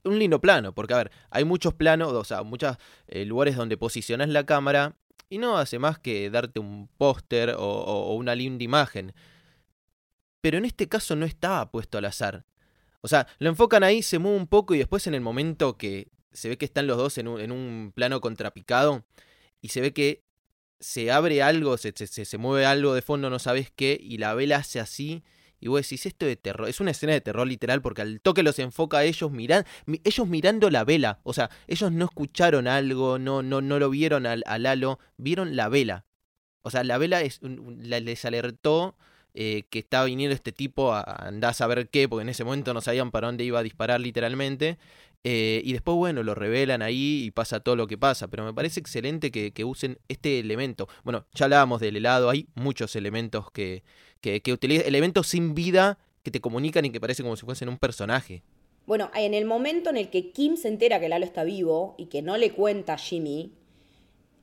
un lindo plano, porque a ver, hay muchos planos, o sea, muchos eh, lugares donde posicionas la cámara y no hace más que darte un póster o, una linda imagen. Pero en este caso no estaba puesto al azar. O sea, lo enfocan ahí, se mueve un poco y después en el momento que se ve que están los dos en un, plano contrapicado y se ve que se abre algo, se, se- se mueve algo de fondo, no sabes qué, y la vela hace así. Y vos decís, esto de terror, es una escena de terror literal, porque al toque los enfoca ellos miran, mi- ellos mirando la vela. O sea, ellos no escucharon algo, no, no, no lo vieron al, al halo, vieron la vela. O sea, la vela es les alertó eh, que estaba viniendo este tipo a, andar a saber qué, porque en ese momento no sabían para dónde iba a disparar literalmente. Eh, y después, bueno, lo revelan ahí y pasa todo lo que pasa. Pero me parece excelente que, que usen este elemento. Bueno, ya hablábamos del helado, hay muchos elementos que, que, que utilizan, elementos sin vida que te comunican y que parece como si fuesen un personaje.
Bueno, en el momento en el que Kim se entera que Lalo está vivo y que no le cuenta a Jimmy,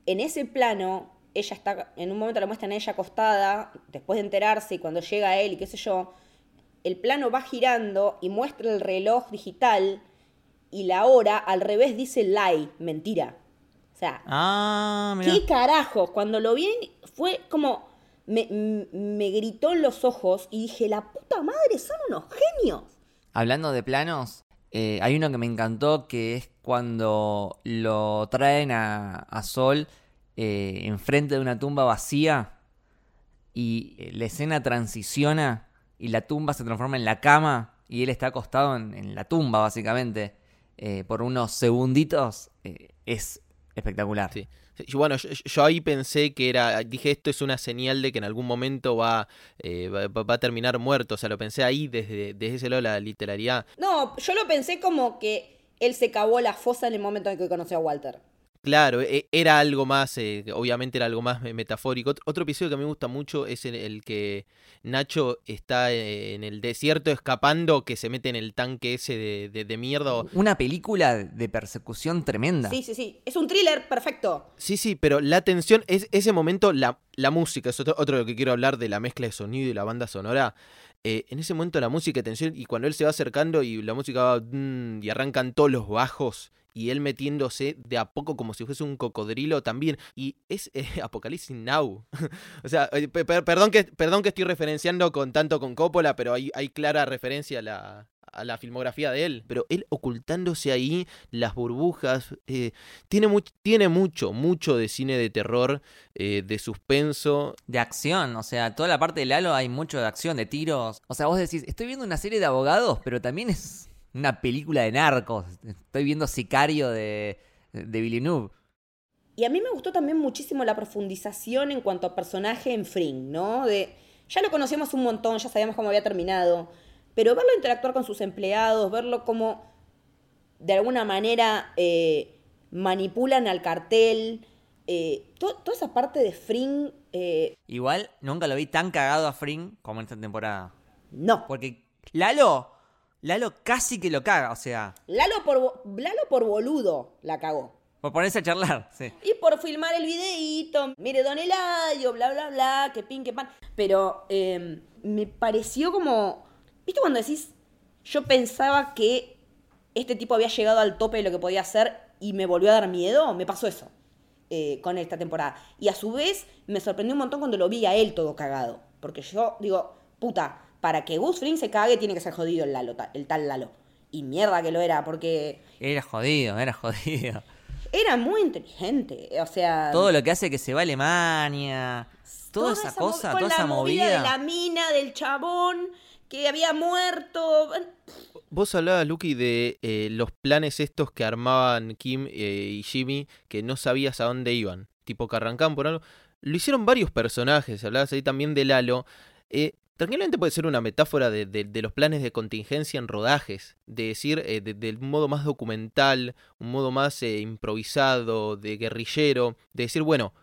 en ese plano, ella está, en un momento la muestran a ella acostada, después de enterarse y cuando llega él y qué sé yo, el plano va girando y muestra el reloj digital y la hora al revés dice lie, mentira. O sea,
Ah.
¿Qué carajo? Cuando lo vi fue como... Me, me gritó en los ojos y dije, la puta madre, son unos genios.
Hablando de planos, eh, hay uno que me encantó que es cuando lo traen a, a Sol eh, enfrente de una tumba vacía y eh, la escena transiciona y la tumba se transforma en la cama y él está acostado en, en la tumba básicamente eh, por unos segunditos. eh, es espectacular.
Sí. Y bueno, yo, yo ahí pensé que era, dije esto es una señal de que en algún momento va, eh, va, va a terminar muerto, o sea, lo pensé ahí desde, desde ese lado de la literalidad.
No, yo lo pensé como que él se cavó la fosa en el momento en que conoció a Walter.
Claro, e- era algo más, eh, obviamente era algo más metafórico. Ot- Otro episodio que a mí me gusta mucho es el, el que Nacho está eh, en el desierto escapando, que se mete en el tanque ese de, de, de mierda.
Una película de persecución tremenda.
Sí, sí, sí. Es un thriller perfecto.
Sí, sí, pero la tensión, es ese momento, la, la música, es otro, otro de lo que quiero hablar de la mezcla de sonido y la banda sonora. eh, en ese momento la música de tensión y cuando él se va acercando y la música va mm, y arrancan todos los bajos y él metiéndose de a poco como si fuese un cocodrilo también. Y es eh, Apocalipsis Now. o sea, pe- per- perdón, que, perdón que estoy referenciando con tanto con Coppola, pero hay, hay clara referencia a la, a la filmografía de él. Pero él ocultándose ahí, las burbujas, eh, tiene, much- tiene mucho, mucho de cine de terror, eh, de suspenso.
De acción, o sea, toda la parte de Lalo hay mucho de acción, de tiros. O sea, vos decís, estoy viendo una serie de abogados, pero también es una película de narcos. Estoy viendo Sicario de, de Villeneuve.
Y a mí me gustó también muchísimo la profundización en cuanto a personaje en Fring, ¿no? De, ya lo conocíamos un montón, ya sabíamos cómo había terminado, pero verlo interactuar con sus empleados, verlo cómo de alguna manera eh, manipulan al cartel, eh, to- toda esa parte de Fring, eh,
Igual, nunca lo vi tan cagado a Fring como en esta temporada.
no.
Porque Lalo, Lalo casi que lo caga, o sea,
Lalo por, Lalo por boludo la cagó.
por ponerse a charlar, sí.
Y por filmar el videíto, mire Don Eladio, bla, bla, bla, que pin, que pan. Pero eh, me pareció como. ¿Viste cuando decís? Yo pensaba que este tipo había llegado al tope de lo que podía hacer y me volvió a dar miedo. Me pasó eso eh, con esta temporada. Y a su vez me sorprendió un montón cuando lo vi a él todo cagado. Porque yo digo, puta, para que Gus Fring se cague tiene que ser jodido el, Lalo, el tal Lalo. Y mierda que lo era, porque
Era jodido, era jodido.
era muy inteligente. O sea.
Todo lo que hace que se va a Alemania, toda, esa, cosa,
con
toda
la
esa
movida
movida.
de la mina, del chabón que había muerto.
Vos hablabas, Lucky, de eh, los planes estos que armaban Kim eh, y Jimmy, que no sabías a dónde iban. Tipo que arrancaban por algo. Lo hicieron varios personajes, hablabas ahí también de Lalo. Eh, tranquilamente puede ser una metáfora de, los planes de contingencia en rodajes. De decir, eh, de, de un modo más documental, un modo más eh, improvisado, de guerrillero. De decir, bueno,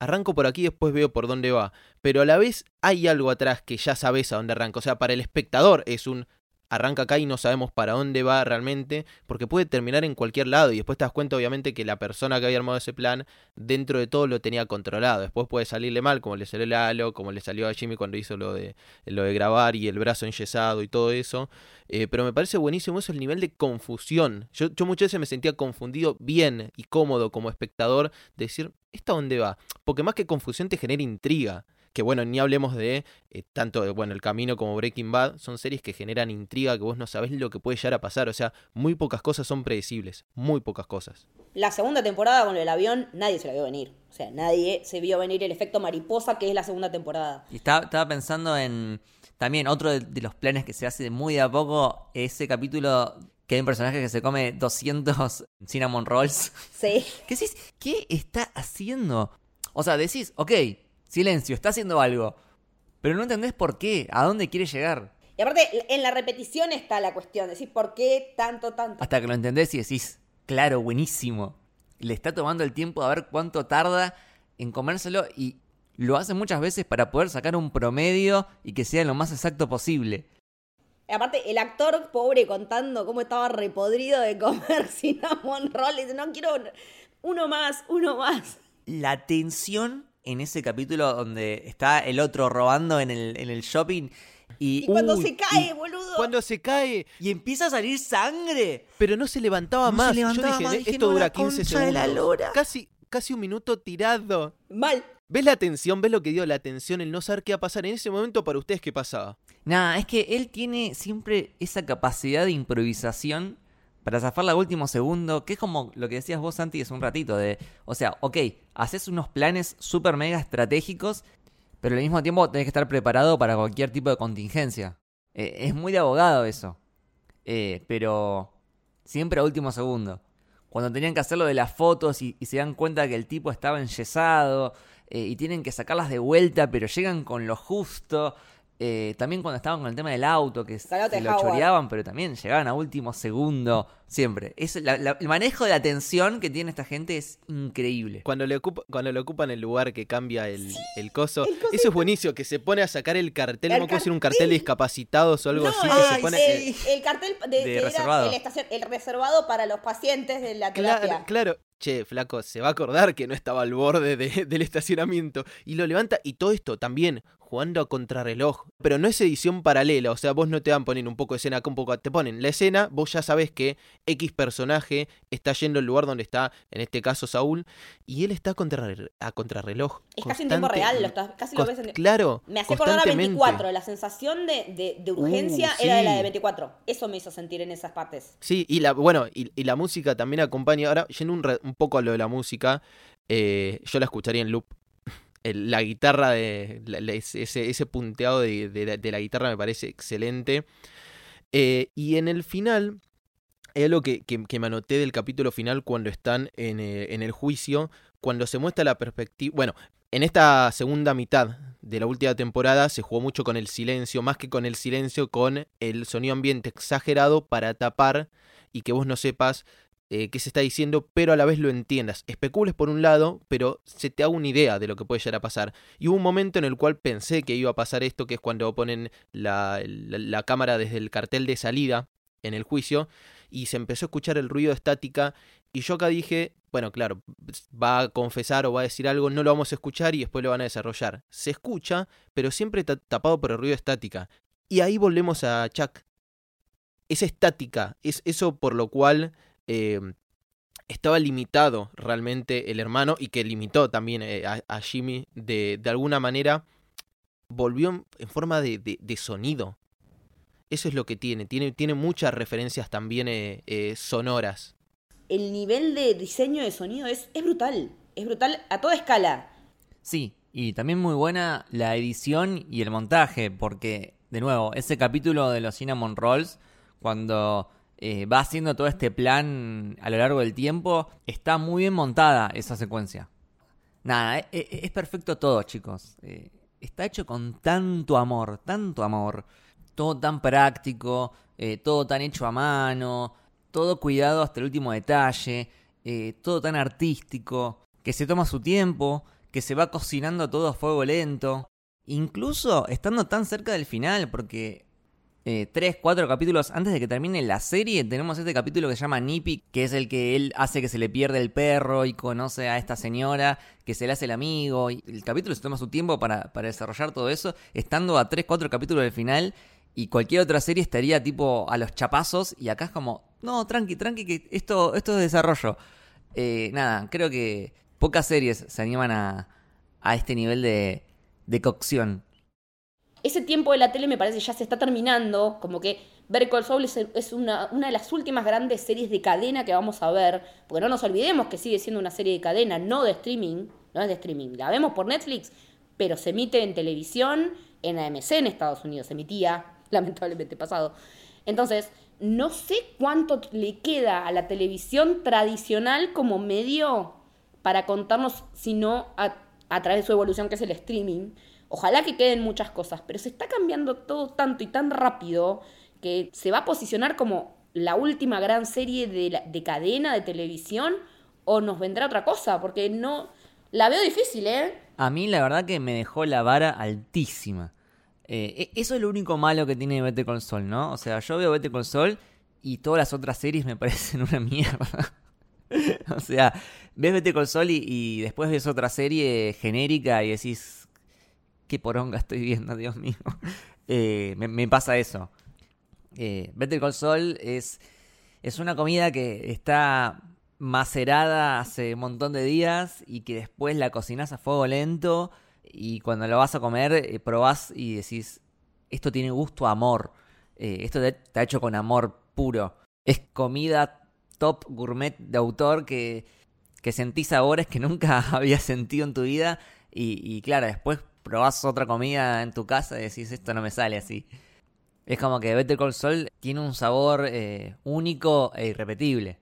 arranco por aquí, después veo por dónde va. Pero a la vez hay algo atrás que ya sabes a dónde arranca. O sea, para el espectador es un arranca acá y no sabemos para dónde va realmente, porque puede terminar en cualquier lado y después te das cuenta obviamente que la persona que había armado ese plan dentro de todo lo tenía controlado. Después puede salirle mal, como le salió a Lalo, como le salió a Jimmy cuando hizo lo de, lo de grabar y el brazo enyesado y todo eso. Eh, pero me parece buenísimo eso, el nivel de confusión. Yo, yo muchas veces me sentía confundido bien y cómodo como espectador de decir, ¿esta dónde va? Porque más que confusión te genera intriga. Que bueno, ni hablemos de eh, tanto de, bueno, El Camino como Breaking Bad, son series que generan intriga, que vos no sabés lo que puede llegar a pasar. O sea, muy pocas cosas son predecibles, muy pocas cosas.
La segunda temporada con el avión, nadie se la vio venir. O sea, nadie se vio venir el efecto mariposa que es la segunda temporada.
Y estaba, estaba pensando en también otro de, de los planes que se hace muy de a poco, ese capítulo que hay un personaje que se come 200 cinnamon rolls.
Sí.
¿Qué decís? ¿Qué está haciendo? O sea, decís, ok, silencio, está haciendo algo. Pero no entendés por qué, a dónde quiere llegar.
Y aparte, en la repetición está la cuestión. Decís, ¿por qué tanto, tanto?
Hasta que lo entendés y decís, claro, buenísimo. Le está tomando el tiempo a ver cuánto tarda en comérselo y lo hace muchas veces para poder sacar un promedio y que sea lo más exacto posible.
Y aparte, el actor pobre contando cómo estaba repodrido de comer cinnamon roll. Dice, no quiero uno más, uno más.
La tensión en ese capítulo donde está el otro robando en el, en el shopping y,
Y cuando
Uy,
se cae,
y
boludo.
Cuando se cae,
y empieza a salir sangre.
pero no se levantaba
No
más.
se levantaba
Yo dije,
más,
"Eh,
dije,
esto
no,
dura
la
15
concha de la
segundos.
lora.
Casi, casi un minuto tirado.
Mal.
¿Ves la tensión? ¿Ves lo que dio la tensión? El no saber qué va a pasar. En ese momento, para ustedes, ¿qué pasaba?
Nada, es que él tiene siempre esa capacidad de improvisación para zafarla a último segundo, que es como lo que decías vos, Santi, hace un ratito, de, o sea, ok, haces unos planes súper mega estratégicos, pero al mismo tiempo tenés que estar preparado para cualquier tipo de contingencia. Eh, es muy de abogado eso, Eh, pero siempre a último segundo. Cuando tenían que hacerlo de las fotos y, y se dan cuenta que el tipo estaba enyesado eh, y tienen que sacarlas de vuelta, pero llegan con lo justo. Eh, también cuando estaban con el tema del auto, que, que lo choreaban, pero también llegaban a último segundo. Siempre. Es la- la- el manejo de la tensión que tiene esta gente es increíble.
Cuando le, ocupa, cuando le ocupan el lugar que cambia el, el coso.
el.
Eso es buenísimo, que se pone a sacar el cartel.
El
no puedo decir un
cartel.
de discapacitados o algo
No,
así. Que
el,
se pone,
el-
eh,
el cartel de,
De
que era
reservado.
el, reservado para los pacientes de la terapia.
Claro, claro. Che, flaco, se va a acordar que no estaba al borde de- del estacionamiento. Y lo levanta. Y todo esto también jugando a contrarreloj. Pero no es edición paralela, o sea, vos no te van a poner un poco de escena acá, un poco. Te ponen la escena, vos ya sabés que X personaje está yendo al lugar donde está, en este caso Saúl, y él está contra, a contrarreloj.
Es casi en tiempo real, lo estás- casi lo ves en...
Claro.
Me hacía acordar a
constantemente.
24, la sensación de, de- de urgencia
Uh,
era de la de 24. Eso me hizo sentir en esas partes.
Sí, y la, bueno, y, y la música también acompaña. Ahora, yendo un, re- un poco a lo de la música, eh, yo la escucharía en loop. La guitarra de. la- ese, ese punteado de, de la- guitarra me parece excelente. Eh, y en el final. Hay algo que, que, que me anoté del capítulo final cuando están en, eh, en el juicio. Cuando se muestra la perspectiva. Bueno, en esta segunda mitad de la última temporada se jugó mucho con el silencio, más que con el silencio, con el sonido ambiente exagerado para tapar y que vos no sepas eh, qué se está diciendo, pero a la vez lo entiendas. Especules por un lado, pero se te haga una idea de lo que puede llegar a pasar. Y hubo un momento en el cual pensé que iba a pasar esto, que es cuando ponen la, la- la cámara desde el cartel de salida en el juicio, y se empezó a escuchar el ruido de estática, y yo acá dije, bueno, claro, va a confesar o va a decir algo, no lo vamos a escuchar y después lo van a desarrollar. Se escucha, pero siempre ta- tapado por el ruido de estática. Y ahí volvemos a Chuck. Esa estática, es eso por lo cual eh, estaba limitado realmente el hermano y que limitó también eh, a, a Jimmy de, de alguna manera, volvió en, en forma de, de- de sonido. Eso es lo que tiene, tiene, tiene muchas referencias también eh, eh, sonoras.
El nivel de diseño de sonido es, es brutal. Es brutal a toda escala.
Sí, y también muy buena la edición y el montaje, porque, de nuevo, ese capítulo de los Cinnamon Rolls, cuando eh, va haciendo todo este plan a lo largo del tiempo, está muy bien montada esa secuencia. Nada, e- e- es, perfecto todo, chicos. Eh, está hecho con tanto amor, tanto amor. Todo tan práctico, eh, todo tan hecho a mano, todo cuidado hasta el último detalle, todo tan artístico, que se toma su tiempo, que se va cocinando todo a fuego lento. Incluso estando tan cerca del final, porque eh, tres, cuatro capítulos antes de que termine la serie, tenemos este capítulo que se llama Nippy, que es el que él hace que se le pierde el perro y conoce a esta señora, que se le hace el amigo. Y el capítulo se toma su tiempo para, para desarrollar todo eso, estando a tres, cuatro capítulos del final. Y cualquier otra serie estaría tipo a los chapazos. Y acá es como, no, tranqui, tranqui, que esto, esto es desarrollo. Eh, nada, creo que pocas series se animan a, a este nivel de, de cocción.
Ese tiempo de la tele me parece ya se está terminando. Como que Better Call Saul es, es una, una de las últimas grandes series de cadena que vamos a ver. Porque no nos olvidemos que sigue siendo una serie de cadena, no de streaming. No es de streaming. La vemos por Netflix, pero se emite en televisión, en AMC en Estados Unidos. Se emitía, lamentablemente pasado. Entonces, no sé cuánto le queda a la televisión tradicional como medio para contarnos, sino a, a través de su evolución que es el streaming. Ojalá que queden muchas cosas, pero se está cambiando todo tanto y tan rápido que se va a posicionar como la última gran serie de, la- de cadena de televisión o nos vendrá otra cosa, porque no... La veo difícil, ¿eh?
A mí la verdad que me dejó la vara altísima. Eh, e- eso es lo único malo que tiene Better Call Saul, ¿no? O sea, yo veo Better Call Saul y todas las otras series me parecen una mierda. o sea, ves Better Call Saul y, y después ves otra serie genérica y decís, qué poronga estoy viendo, Dios mío. Eh, me, pasa eso. Eh, Better Call Saul es, es una comida que está macerada hace un montón de días y que después la cocinas a fuego lento y cuando lo vas a comer eh, probás y decís, esto tiene gusto a amor, Eh, esto está hecho con amor puro. Es comida top gourmet de autor que, que sentís sabores que nunca habías sentido en tu vida y, y claro, después probás otra comida en tu casa y decís, esto no me sale así. Es como que Better Call Saul tiene un sabor eh, único e irrepetible.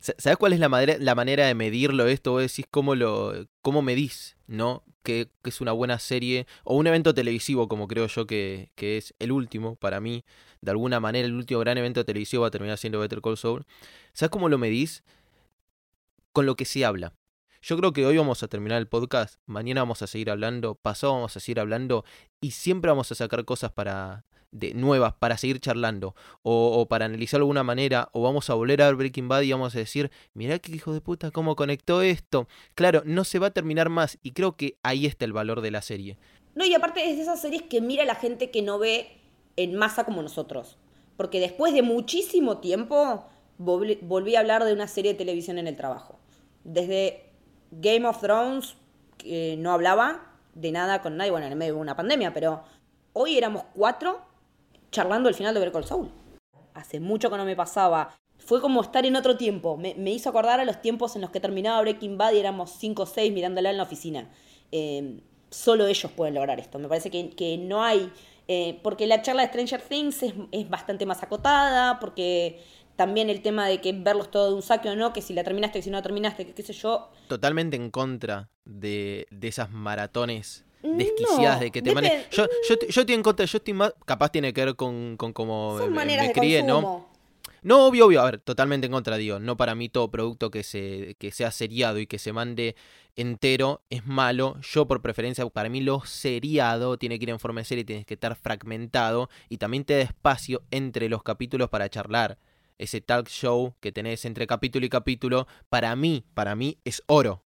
Sa- ¿Sabes cuál es la manera, de medirlo esto? Vos decís cómo lo cómo medís, ¿no? Que, que es una buena serie o un evento televisivo, como creo yo que, que es el último para mí. De alguna manera, el último gran evento televisivo va a terminar siendo Better Call Saul. ¿Sabes cómo lo medís? Con lo que se habla. Yo creo que hoy vamos a terminar el podcast, mañana vamos a seguir hablando, pasado vamos a seguir hablando y siempre vamos a sacar cosas para de nuevas para seguir charlando o, para analizar de alguna manera o vamos a volver a ver Breaking Bad y vamos a decir, mirá qué hijo de puta cómo conectó esto. Claro, no se va a terminar más y creo que ahí está el valor de la serie.
No, y aparte es de esas series que mira la gente que no ve en masa como nosotros. Porque después de muchísimo tiempo volví a hablar de una serie de televisión en el trabajo. Desde Game of Thrones, que no hablaba de nada con nadie, bueno, en medio de una pandemia, pero hoy éramos cuatro charlando el final de Better Call Saul. Hace mucho que no me pasaba. Fue como estar en otro tiempo. Me, me hizo acordar a los tiempos en los que terminaba Breaking Bad y éramos cinco o seis mirándola en la oficina. Eh, solo ellos pueden lograr esto. Me parece que, que no hay... eh, porque la charla de Stranger Things es, es bastante más acotada, porque también el tema de que verlos todo de un saque o no, que si la terminaste, que si no la terminaste, que qué sé yo,
Totalmente en contra de, de esas maratones
No,
desquiciadas de que te manejen. Yo, yo, yo estoy en contra, yo estoy más. Capaz tiene que ver con, con cómo me- crié, ¿no? No, obvio, obvio. A ver, totalmente en contra, digo. No para mí todo producto que, se, que sea seriado y que se mande entero es malo. Yo, por preferencia, para mí lo seriado tiene que ir en forma de serie, tienes que estar fragmentado y también te da espacio entre los capítulos para charlar. Ese talk show que tenés entre capítulo y capítulo, para mí, para mí es oro.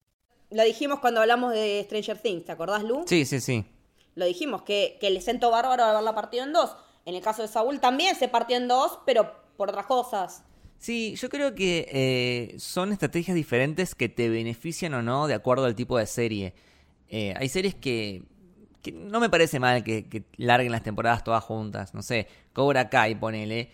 Lo dijimos cuando hablamos de Stranger Things, ¿te acordás, Lu?
Sí, sí, sí.
Lo dijimos, que, que le sentó bárbaro haberla partido en dos. En el caso de Saúl también se partió en dos, pero por otras cosas.
Sí, yo creo que eh, son estrategias diferentes que te benefician o no de acuerdo al tipo de serie. Eh, hay series que, que no me parece mal que, que larguen las temporadas todas juntas. No sé, Cobra Kai, ponele.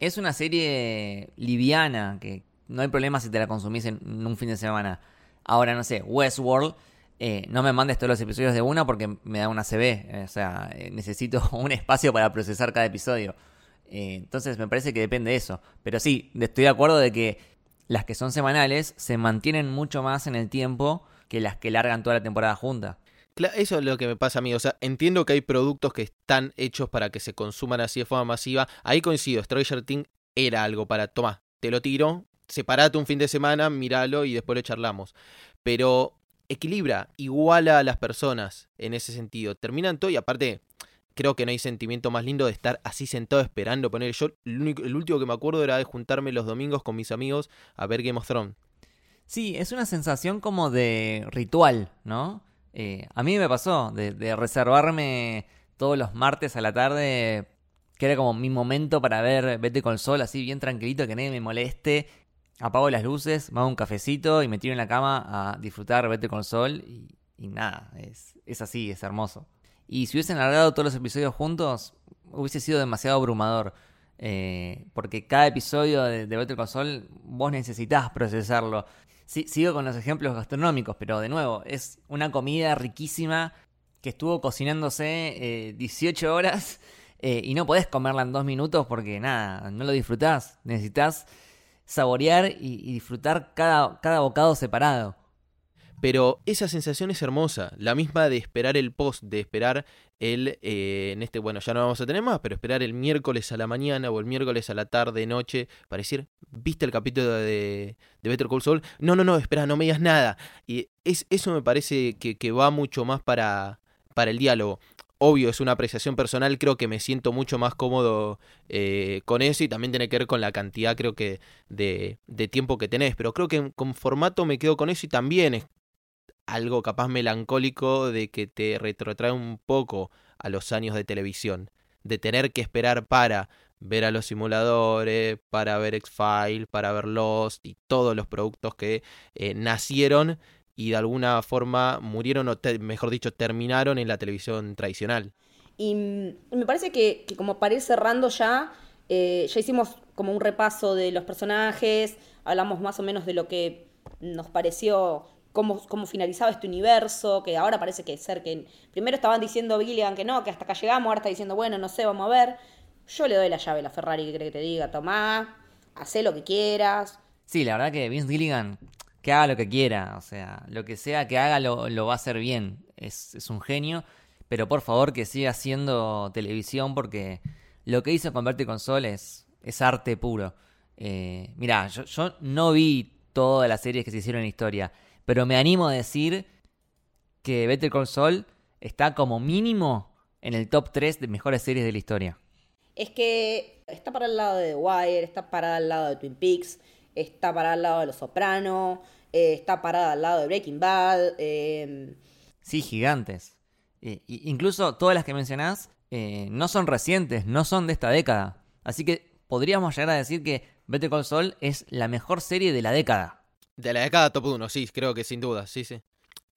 Es una serie liviana, que no hay problema si te la consumís en un fin de semana. Ahora, no sé, Westworld, eh, no me mandes todos los episodios de una porque me da una CB. eh, o sea, eh, necesito un espacio para procesar cada episodio. Entonces me parece que depende de eso. Pero sí, estoy de acuerdo de que las que son semanales se mantienen mucho más en el tiempo que las que largan toda la temporada junta.
Eso es lo que me pasa a mí. O sea, entiendo que hay productos que están hechos para que se consuman así de forma masiva. Ahí coincido. Stranger Things era algo para, toma, te lo tiro, separate un fin de semana, míralo y después lo charlamos. Pero equilibra, iguala a las personas en ese sentido. Terminan todo y aparte, creo que no hay sentimiento más lindo de estar así sentado esperando poner. Yo, el, único, el último que me acuerdo era de juntarme los domingos con mis amigos a ver Game of Thrones.
Sí, es una sensación como de ritual, ¿no? Eh, a mí me pasó de, reservarme todos los martes a la tarde, que era como mi momento para ver Vete con Sol, así bien tranquilito, que nadie me moleste. Apago las luces, me hago un cafecito y me tiro en la cama a disfrutar Vete con Sol y, nada, es, así, es hermoso. Y si hubiesen alargado todos los episodios juntos, hubiese sido demasiado abrumador. eh, porque cada episodio de, de Better Saul vos necesitas procesarlo. Sí, sigo con los ejemplos gastronómicos, pero de nuevo, es una comida riquísima que estuvo cocinándose eh, 18 horas eh, y no podés comerla en dos minutos porque nada, no lo disfrutás. Necesitas saborear y, y disfrutar cada, cada bocado separado.
Pero esa sensación es hermosa, la misma de esperar el post, de esperar el, eh, en este, bueno, ya no vamos a tener más, pero esperar el miércoles a la mañana o el miércoles a la tarde, noche, para decir, ¿viste el capítulo de, de Better Call Saul? No, no, no, espera, no me digas nada. Y es, eso me parece que, va mucho más para, para el diálogo. Obvio, es una apreciación personal, creo que me siento mucho más cómodo eh, con eso y también tiene que ver con la cantidad, creo que, de, de tiempo que tenés, pero creo que con formato me quedo con eso y también es algo capaz melancólico de que te retrotrae un poco a los años de televisión, de tener que esperar para ver a los simuladores, para ver X-Files, para ver Lost y todos los productos que eh, nacieron y de alguna forma murieron o mejor dicho terminaron en la televisión tradicional.
Y mm, me parece que, que como para ir cerrando ya, eh, ya hicimos como un repaso de los personajes, hablamos más o menos de lo que nos pareció, cómo, finalizaba este universo, que ahora parece que ser que primero estaban diciendo Gilligan que no, que hasta acá llegamos, ahora está diciendo, bueno, no sé, vamos a ver. Yo le doy la llave a la Ferrari que cree que te diga, tomá, hacé lo que quieras.
Sí, la verdad que Vince Gilligan, que haga lo que quiera, o sea, lo que sea que haga lo, va a hacer bien. Es, un genio, pero por favor que siga haciendo televisión porque lo que hizo con Verte con Sol es, es arte puro. Eh, mirá, yo, yo no vi todas las series que se hicieron en historia, pero me animo a decir que Better Call Saul está como mínimo en el top 3 de mejores series de la historia.
Es que está para el lado de The Wire, está parada al lado de Twin Peaks, está parada al lado de Los Soprano, eh, está parada al lado de Breaking Bad. eh,
Sí, gigantes. Y- incluso todas las que mencionás eh, no son recientes, no son de esta década. Así que podríamos llegar a decir que Better Call Saul es la mejor serie de la década.
De la década top 1, sí, creo que sin duda, sí, sí.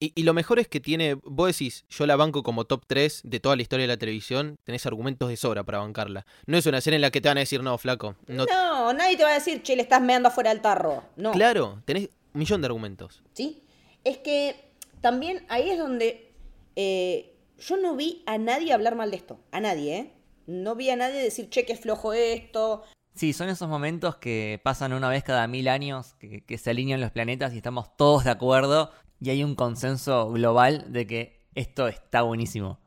Y, y lo mejor es que tiene, vos decís, yo la banco como top 3 de toda la historia de la televisión, tenés argumentos de sobra para bancarla. No es una serie en la que te van a decir, no, flaco. No,
No, nadie te va a decir, che, le estás meando afuera del tarro. No.
Claro, tenés un millón de argumentos.
¿sí? Es que también ahí es donde eh, yo no vi a nadie hablar mal de esto. A nadie, ¿eh? No vi a nadie decir, che, que es flojo esto.
Sí, son esos momentos que pasan una vez cada mil años, que, se alinean los planetas y estamos todos de acuerdo y hay un consenso global de que esto está buenísimo.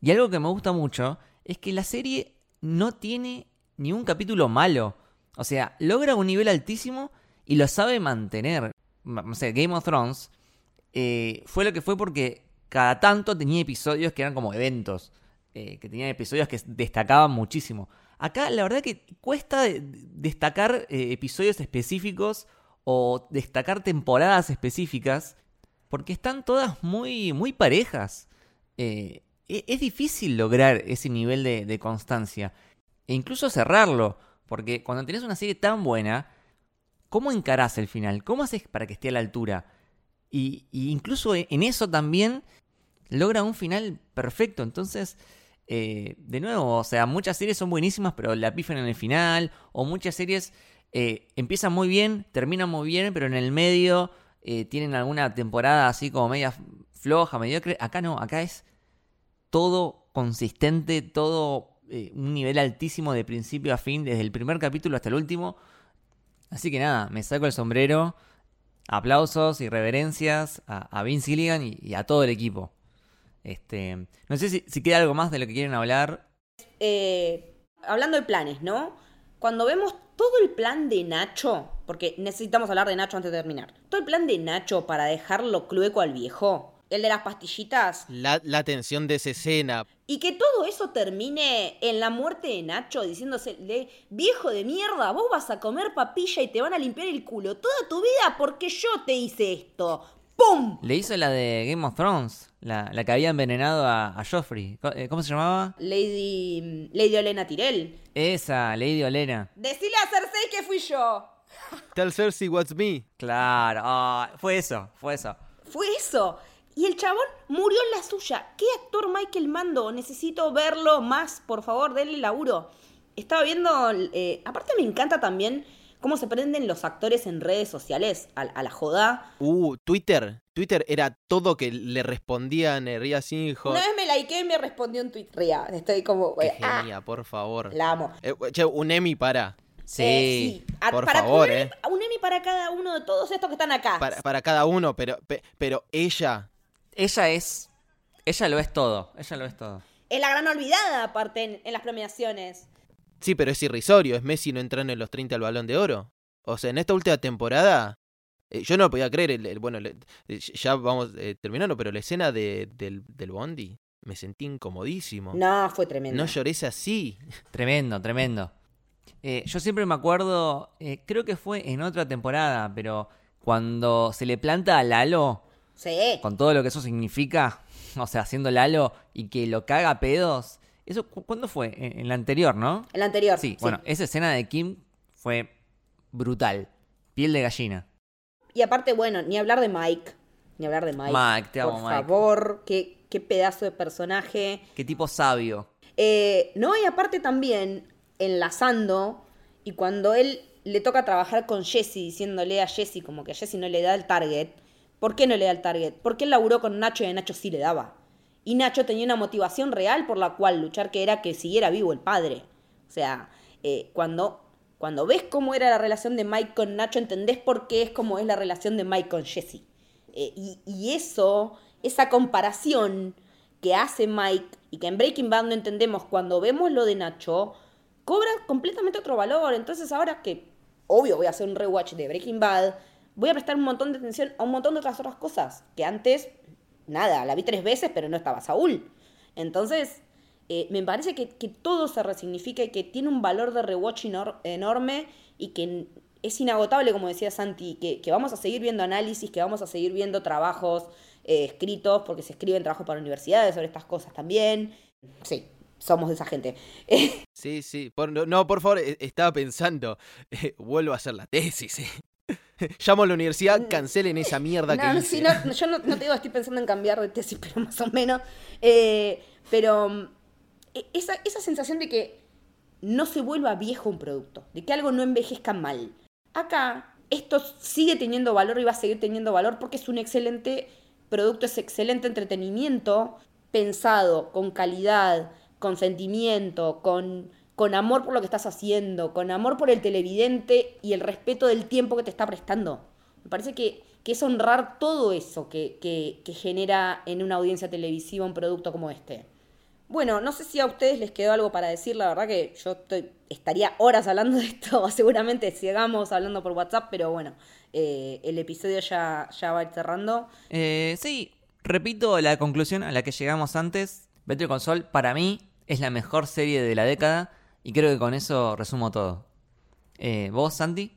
Y algo que me gusta mucho es que la serie no tiene ni un capítulo malo. O sea, logra un nivel altísimo y lo sabe mantener. Ma- No sé, Game of Thrones eh, fue lo que fue porque cada tanto tenía episodios que eran como eventos. eh, que tenían episodios que destacaban muchísimo. Acá la verdad que cuesta de- destacar eh, episodios específicos o destacar temporadas específicas porque están todas muy, muy parejas. Eh, e- es difícil lograr ese nivel de, constancia e incluso cerrarlo, porque cuando tenés una serie tan buena, ¿cómo encarás el final? ¿Cómo haces para que esté a la altura? Y, y incluso e- en eso también logra un final perfecto. Entonces, eh, de nuevo, o sea, muchas series son buenísimas, pero la pifan en el final. O muchas series eh, empiezan muy bien, terminan muy bien, pero en el medio eh, tienen alguna temporada así como media floja, mediocre. Acá no, acá es todo consistente, todo un nivel altísimo de principio a fin, desde el primer capítulo hasta el último. Así que nada, me saco el sombrero. Aplausos y reverencias a, Vince Gilligan y a todo el equipo. Este, no sé si, si queda algo más de lo que quieren hablar.
Eh, hablando de planes, ¿no? Cuando vemos todo el plan de Nacho, porque necesitamos hablar de Nacho antes de terminar. Todo el plan de Nacho para dejarlo clueco al viejo. El de las pastillitas.
La, la tensión de esa escena.
Y que todo eso termine en la muerte de Nacho diciéndose, viejo de mierda, vos vas a comer papilla y te van a limpiar el culo toda tu vida porque yo te hice esto. ¡Pum!
Le hizo la de Game of Thrones, la, la que había envenenado a, a Joffrey. Eh, ¿Cómo se llamaba?
Lady, Lady Olena Tirel.
Esa, Lady Olena.
Decile a Cersei que fui yo.
Tell Cersei what's me.
Claro, ah, fue eso, fue eso.
Fue eso. Y el chabón murió en la suya. ¿Qué actor Michael Mando? Necesito verlo más, por favor, denle laburo. Estaba viendo, eh, aparte me encanta también cómo se prenden los actores en redes sociales a, a la joda.
Uh, Twitter. Twitter era todo que le respondían eh, Ria Sinjo.
Una vez me likeé y me respondió en Twitter. Ría, estoy como...
Qué
eh, ah,
genia, por favor.
la amo.
Eh, che, un Emmy para.
Sí.
Eh, sí. A-
por
para
favor,
un,
eh.
Un Emmy para cada uno de todos estos que están acá.
Para, para cada uno, pero, pe- pero ella.
Ella es. Ella lo es todo. Ella lo es todo.
Es la gran olvidada, aparte, en, en las premiaciones.
Sí, pero es irrisorio. Es Messi no entrando en los 30 al balón de oro. O sea, en esta última temporada. eh, yo no lo podía creer. el- el- bueno, le- eh, ya vamos eh, terminando, pero la escena de, del, del Bondi. Me sentí incomodísimo.
No, fue tremendo.
No lloré así.
Tremendo, tremendo. Eh, yo siempre me acuerdo, eh, creo que fue en otra temporada, pero cuando se le planta a Lalo,
Sí.
con todo lo que eso significa, o sea, haciendo Lalo y que lo caga a pedos. ¿Eso cu- cuándo fue? En, en la anterior, ¿no?
El anterior.
Sí, bueno, esa escena de Kim fue brutal. Piel de gallina.
Y aparte, bueno, ni hablar de Mike. Ni hablar de Mike.
Mike, te amo,
Por
Mike.
favor, qué, qué pedazo de personaje.
Qué tipo sabio.
Eh, no, y aparte también, enlazando, y cuando él le toca trabajar con Jesse, diciéndole a Jesse como que a Jesse no le da el target, ¿por qué no le da el target? Porque él laburó con Nacho y a Nacho sí le daba. Y Nacho tenía una motivación real por la cual luchar, que era que siguiera vivo el padre. O sea, eh, cuando, cuando ves cómo era la relación de Mike con Nacho, entendés por qué es como es la relación de Mike con Jesse. Eh, y, y eso, esa comparación que hace Mike y que en Breaking Bad no entendemos cuando vemos lo de Nacho, cobra completamente otro valor. Entonces ahora que, obvio, voy a hacer un rewatch de Breaking Bad, voy a prestar un montón de atención a un montón de otras otras cosas que antes, nada, la vi tres veces, pero no estaba Saúl. Entonces, eh, me parece que, que todo se resignifica y que tiene un valor de rewatch enor- enorme y que es inagotable, como decía Santi, que, que vamos a seguir viendo análisis, que vamos a seguir viendo trabajos eh, escritos, porque se escriben trabajos para universidades sobre estas cosas también. Sí, somos esa gente.
Sí, sí. no, por favor, e, estaba pensando, vuelvo a hacer la tesis. Llamo a la universidad, mm. cancelen esa mierda que hice.
no, yo no, te digo, estoy pensando en cambiar de tesis, pero más o menos. Eh, pero e, esa, esa sensación de que no se vuelva viejo un producto, de que algo no envejezca mal. Acá esto sigue teniendo valor y va a seguir teniendo valor porque es un excelente producto, es excelente entretenimiento pensado con calidad, con sentimiento, con, con amor por lo que estás haciendo, con amor por el televidente y el respeto del tiempo que te está prestando. Me parece que, es honrar todo eso que, que genera en una audiencia televisiva un producto como este. Bueno, no sé si a ustedes les quedó algo para decir, la verdad que yo estaría horas hablando de esto, seguramente sigamos hablando por WhatsApp, pero bueno, eh, el episodio ya, ya va cerrando.
Eh, sí, repito la conclusión a la que llegamos antes. Better Console para mí es la mejor serie de la década y creo que con eso resumo todo. Eh, ¿Vos, Santi?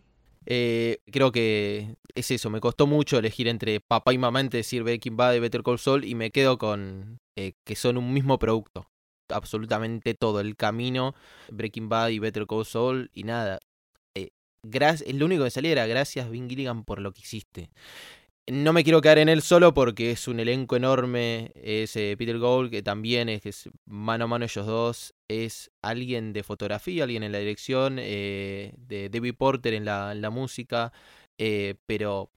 Eh, creo que es eso, me costó mucho elegir entre papá y mamá entre decir Breaking Bad y Better Call Saul y me quedo con eh, que son un mismo producto. Absolutamente todo, el camino, Breaking Bad y Better Call Saul y nada. Eh, lo único que salía era gracias Vin Gilligan por lo que hiciste. No me quiero quedar en él solo porque es un elenco enorme. Es Peter Gould, que también es, es, mano a mano ellos dos. Es alguien de fotografía, alguien en la dirección, eh, de Debbie Porter en la, en la música. Eh, pero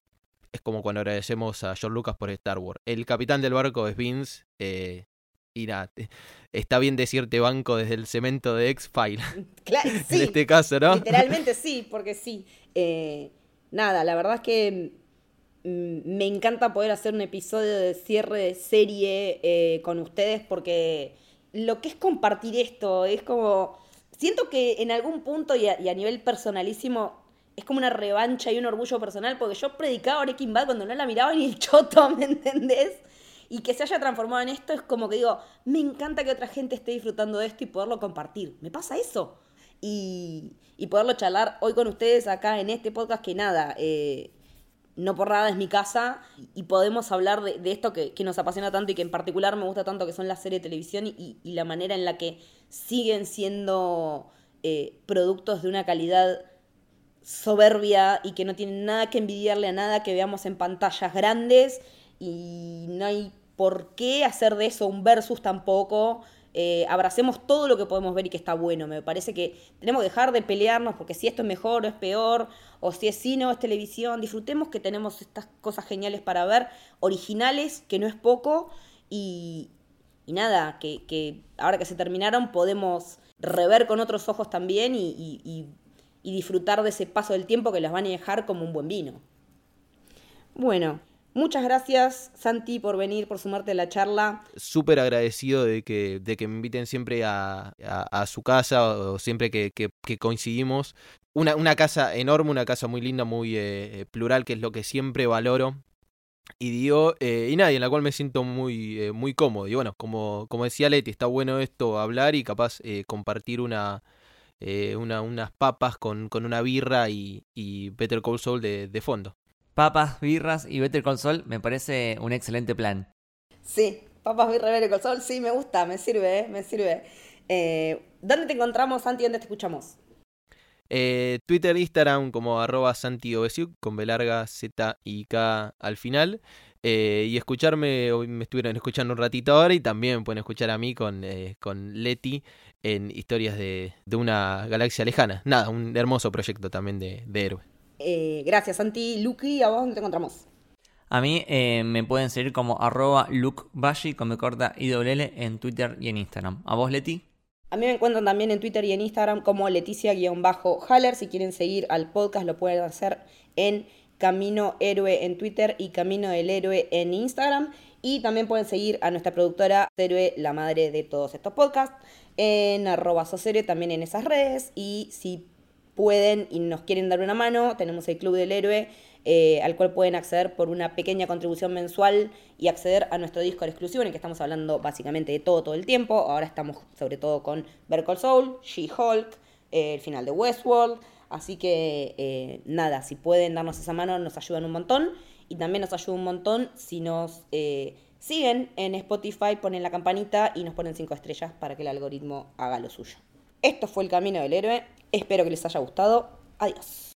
es como cuando agradecemos a George Lucas por Star Wars. El capitán del barco es Vince. Eh, y nada, está bien decirte banco desde el cemento de X-File.
Claro, sí.
en este caso, ¿no?
Literalmente sí, porque sí. nada, la verdad es que Mm, me encanta poder hacer un episodio de cierre de serie eh, con ustedes porque lo que es compartir esto es como... Siento que en algún punto y a, nivel personalísimo es como una revancha y un orgullo personal porque yo predicaba Breaking Bad cuando no la miraba ni el choto, ¿me entendés? Y que se haya transformado en esto es como que digo, me encanta que otra gente esté disfrutando de esto y poderlo compartir. ¿Me pasa eso? Y, y poderlo charlar hoy con ustedes acá en este podcast que nada, eh, no por nada es mi casa y podemos hablar de, esto que, nos apasiona tanto y que en particular me gusta tanto, que son las series de televisión y, la manera en la que siguen siendo eh, productos de una calidad soberbia y que no tienen nada que envidiarle a nada que veamos en pantallas grandes y no hay por qué hacer de eso un versus tampoco. Eh, abracemos todo lo que podemos ver y que está bueno. Me parece que tenemos que dejar de pelearnos porque si esto es mejor o es peor, o si es cine o es televisión. Disfrutemos que tenemos estas cosas geniales para ver, originales, que no es poco, y, nada, que, ahora que se terminaron podemos rever con otros ojos también y, y disfrutar de ese paso del tiempo que las van a dejar como un buen vino. Bueno, Muchas gracias, Santi, por venir, por sumarte a la charla.
Súper agradecido de que, de que me inviten siempre a, su casa o siempre que, coincidimos. Una, una, casa enorme, una casa muy linda, muy eh, plural, que es lo que siempre valoro. Y digo, eh, y nadie, en la cual me siento muy, eh, muy cómodo. Y bueno, como, como decía Leti, está bueno esto, hablar y capaz compartir una, una, unas papas con, con una birra y, y Better Call Saul de, de fondo
papas, birras y Better Call Saul me parece un excelente plan.
Sí, papas, birras y Better Call Saul, sí, me gusta, me sirve, me sirve. Eh, ¿Dónde te encontramos, Santi? ¿Dónde te escuchamos?
Eh, Twitter, Instagram como arroba Santi con B larga, Z y K al final. Eh, y escucharme, hoy me estuvieron escuchando un ratito ahora y también pueden escuchar a mí con, con Leti en historias de, una galaxia lejana. Nada, un hermoso proyecto también de, de héroe.
Eh, gracias, Santi. Lucky, ¿a vos dónde te encontramos?
A mí eh, me pueden seguir como arroba lukebashi con me corta IWL en Twitter y en Instagram. ¿A vos, Leti?
A mí me encuentran también en Twitter y en Instagram como Leticia-Haller. Si quieren seguir al podcast lo pueden hacer en Camino Héroe en Twitter y Camino del Héroe en Instagram. Y también pueden seguir a nuestra productora Héroe, la madre de todos estos podcasts, en arroba Soserio también en esas redes. Y si pueden y nos quieren dar una mano, tenemos el Club del Héroe, eh, al cual pueden acceder por una pequeña contribución mensual y acceder a nuestro disco exclusivo en el que estamos hablando básicamente de todo todo el tiempo. Ahora estamos sobre todo con Berkle Soul, She-Hulk, eh, el final de Westworld. Así que eh, nada, si pueden darnos esa mano nos ayudan un montón. Y también nos ayuda un montón si nos siguen en Spotify, ponen la campanita y nos ponen 5 estrellas para que el algoritmo haga lo suyo. Esto fue el camino del héroe. Espero que les haya gustado. Adiós.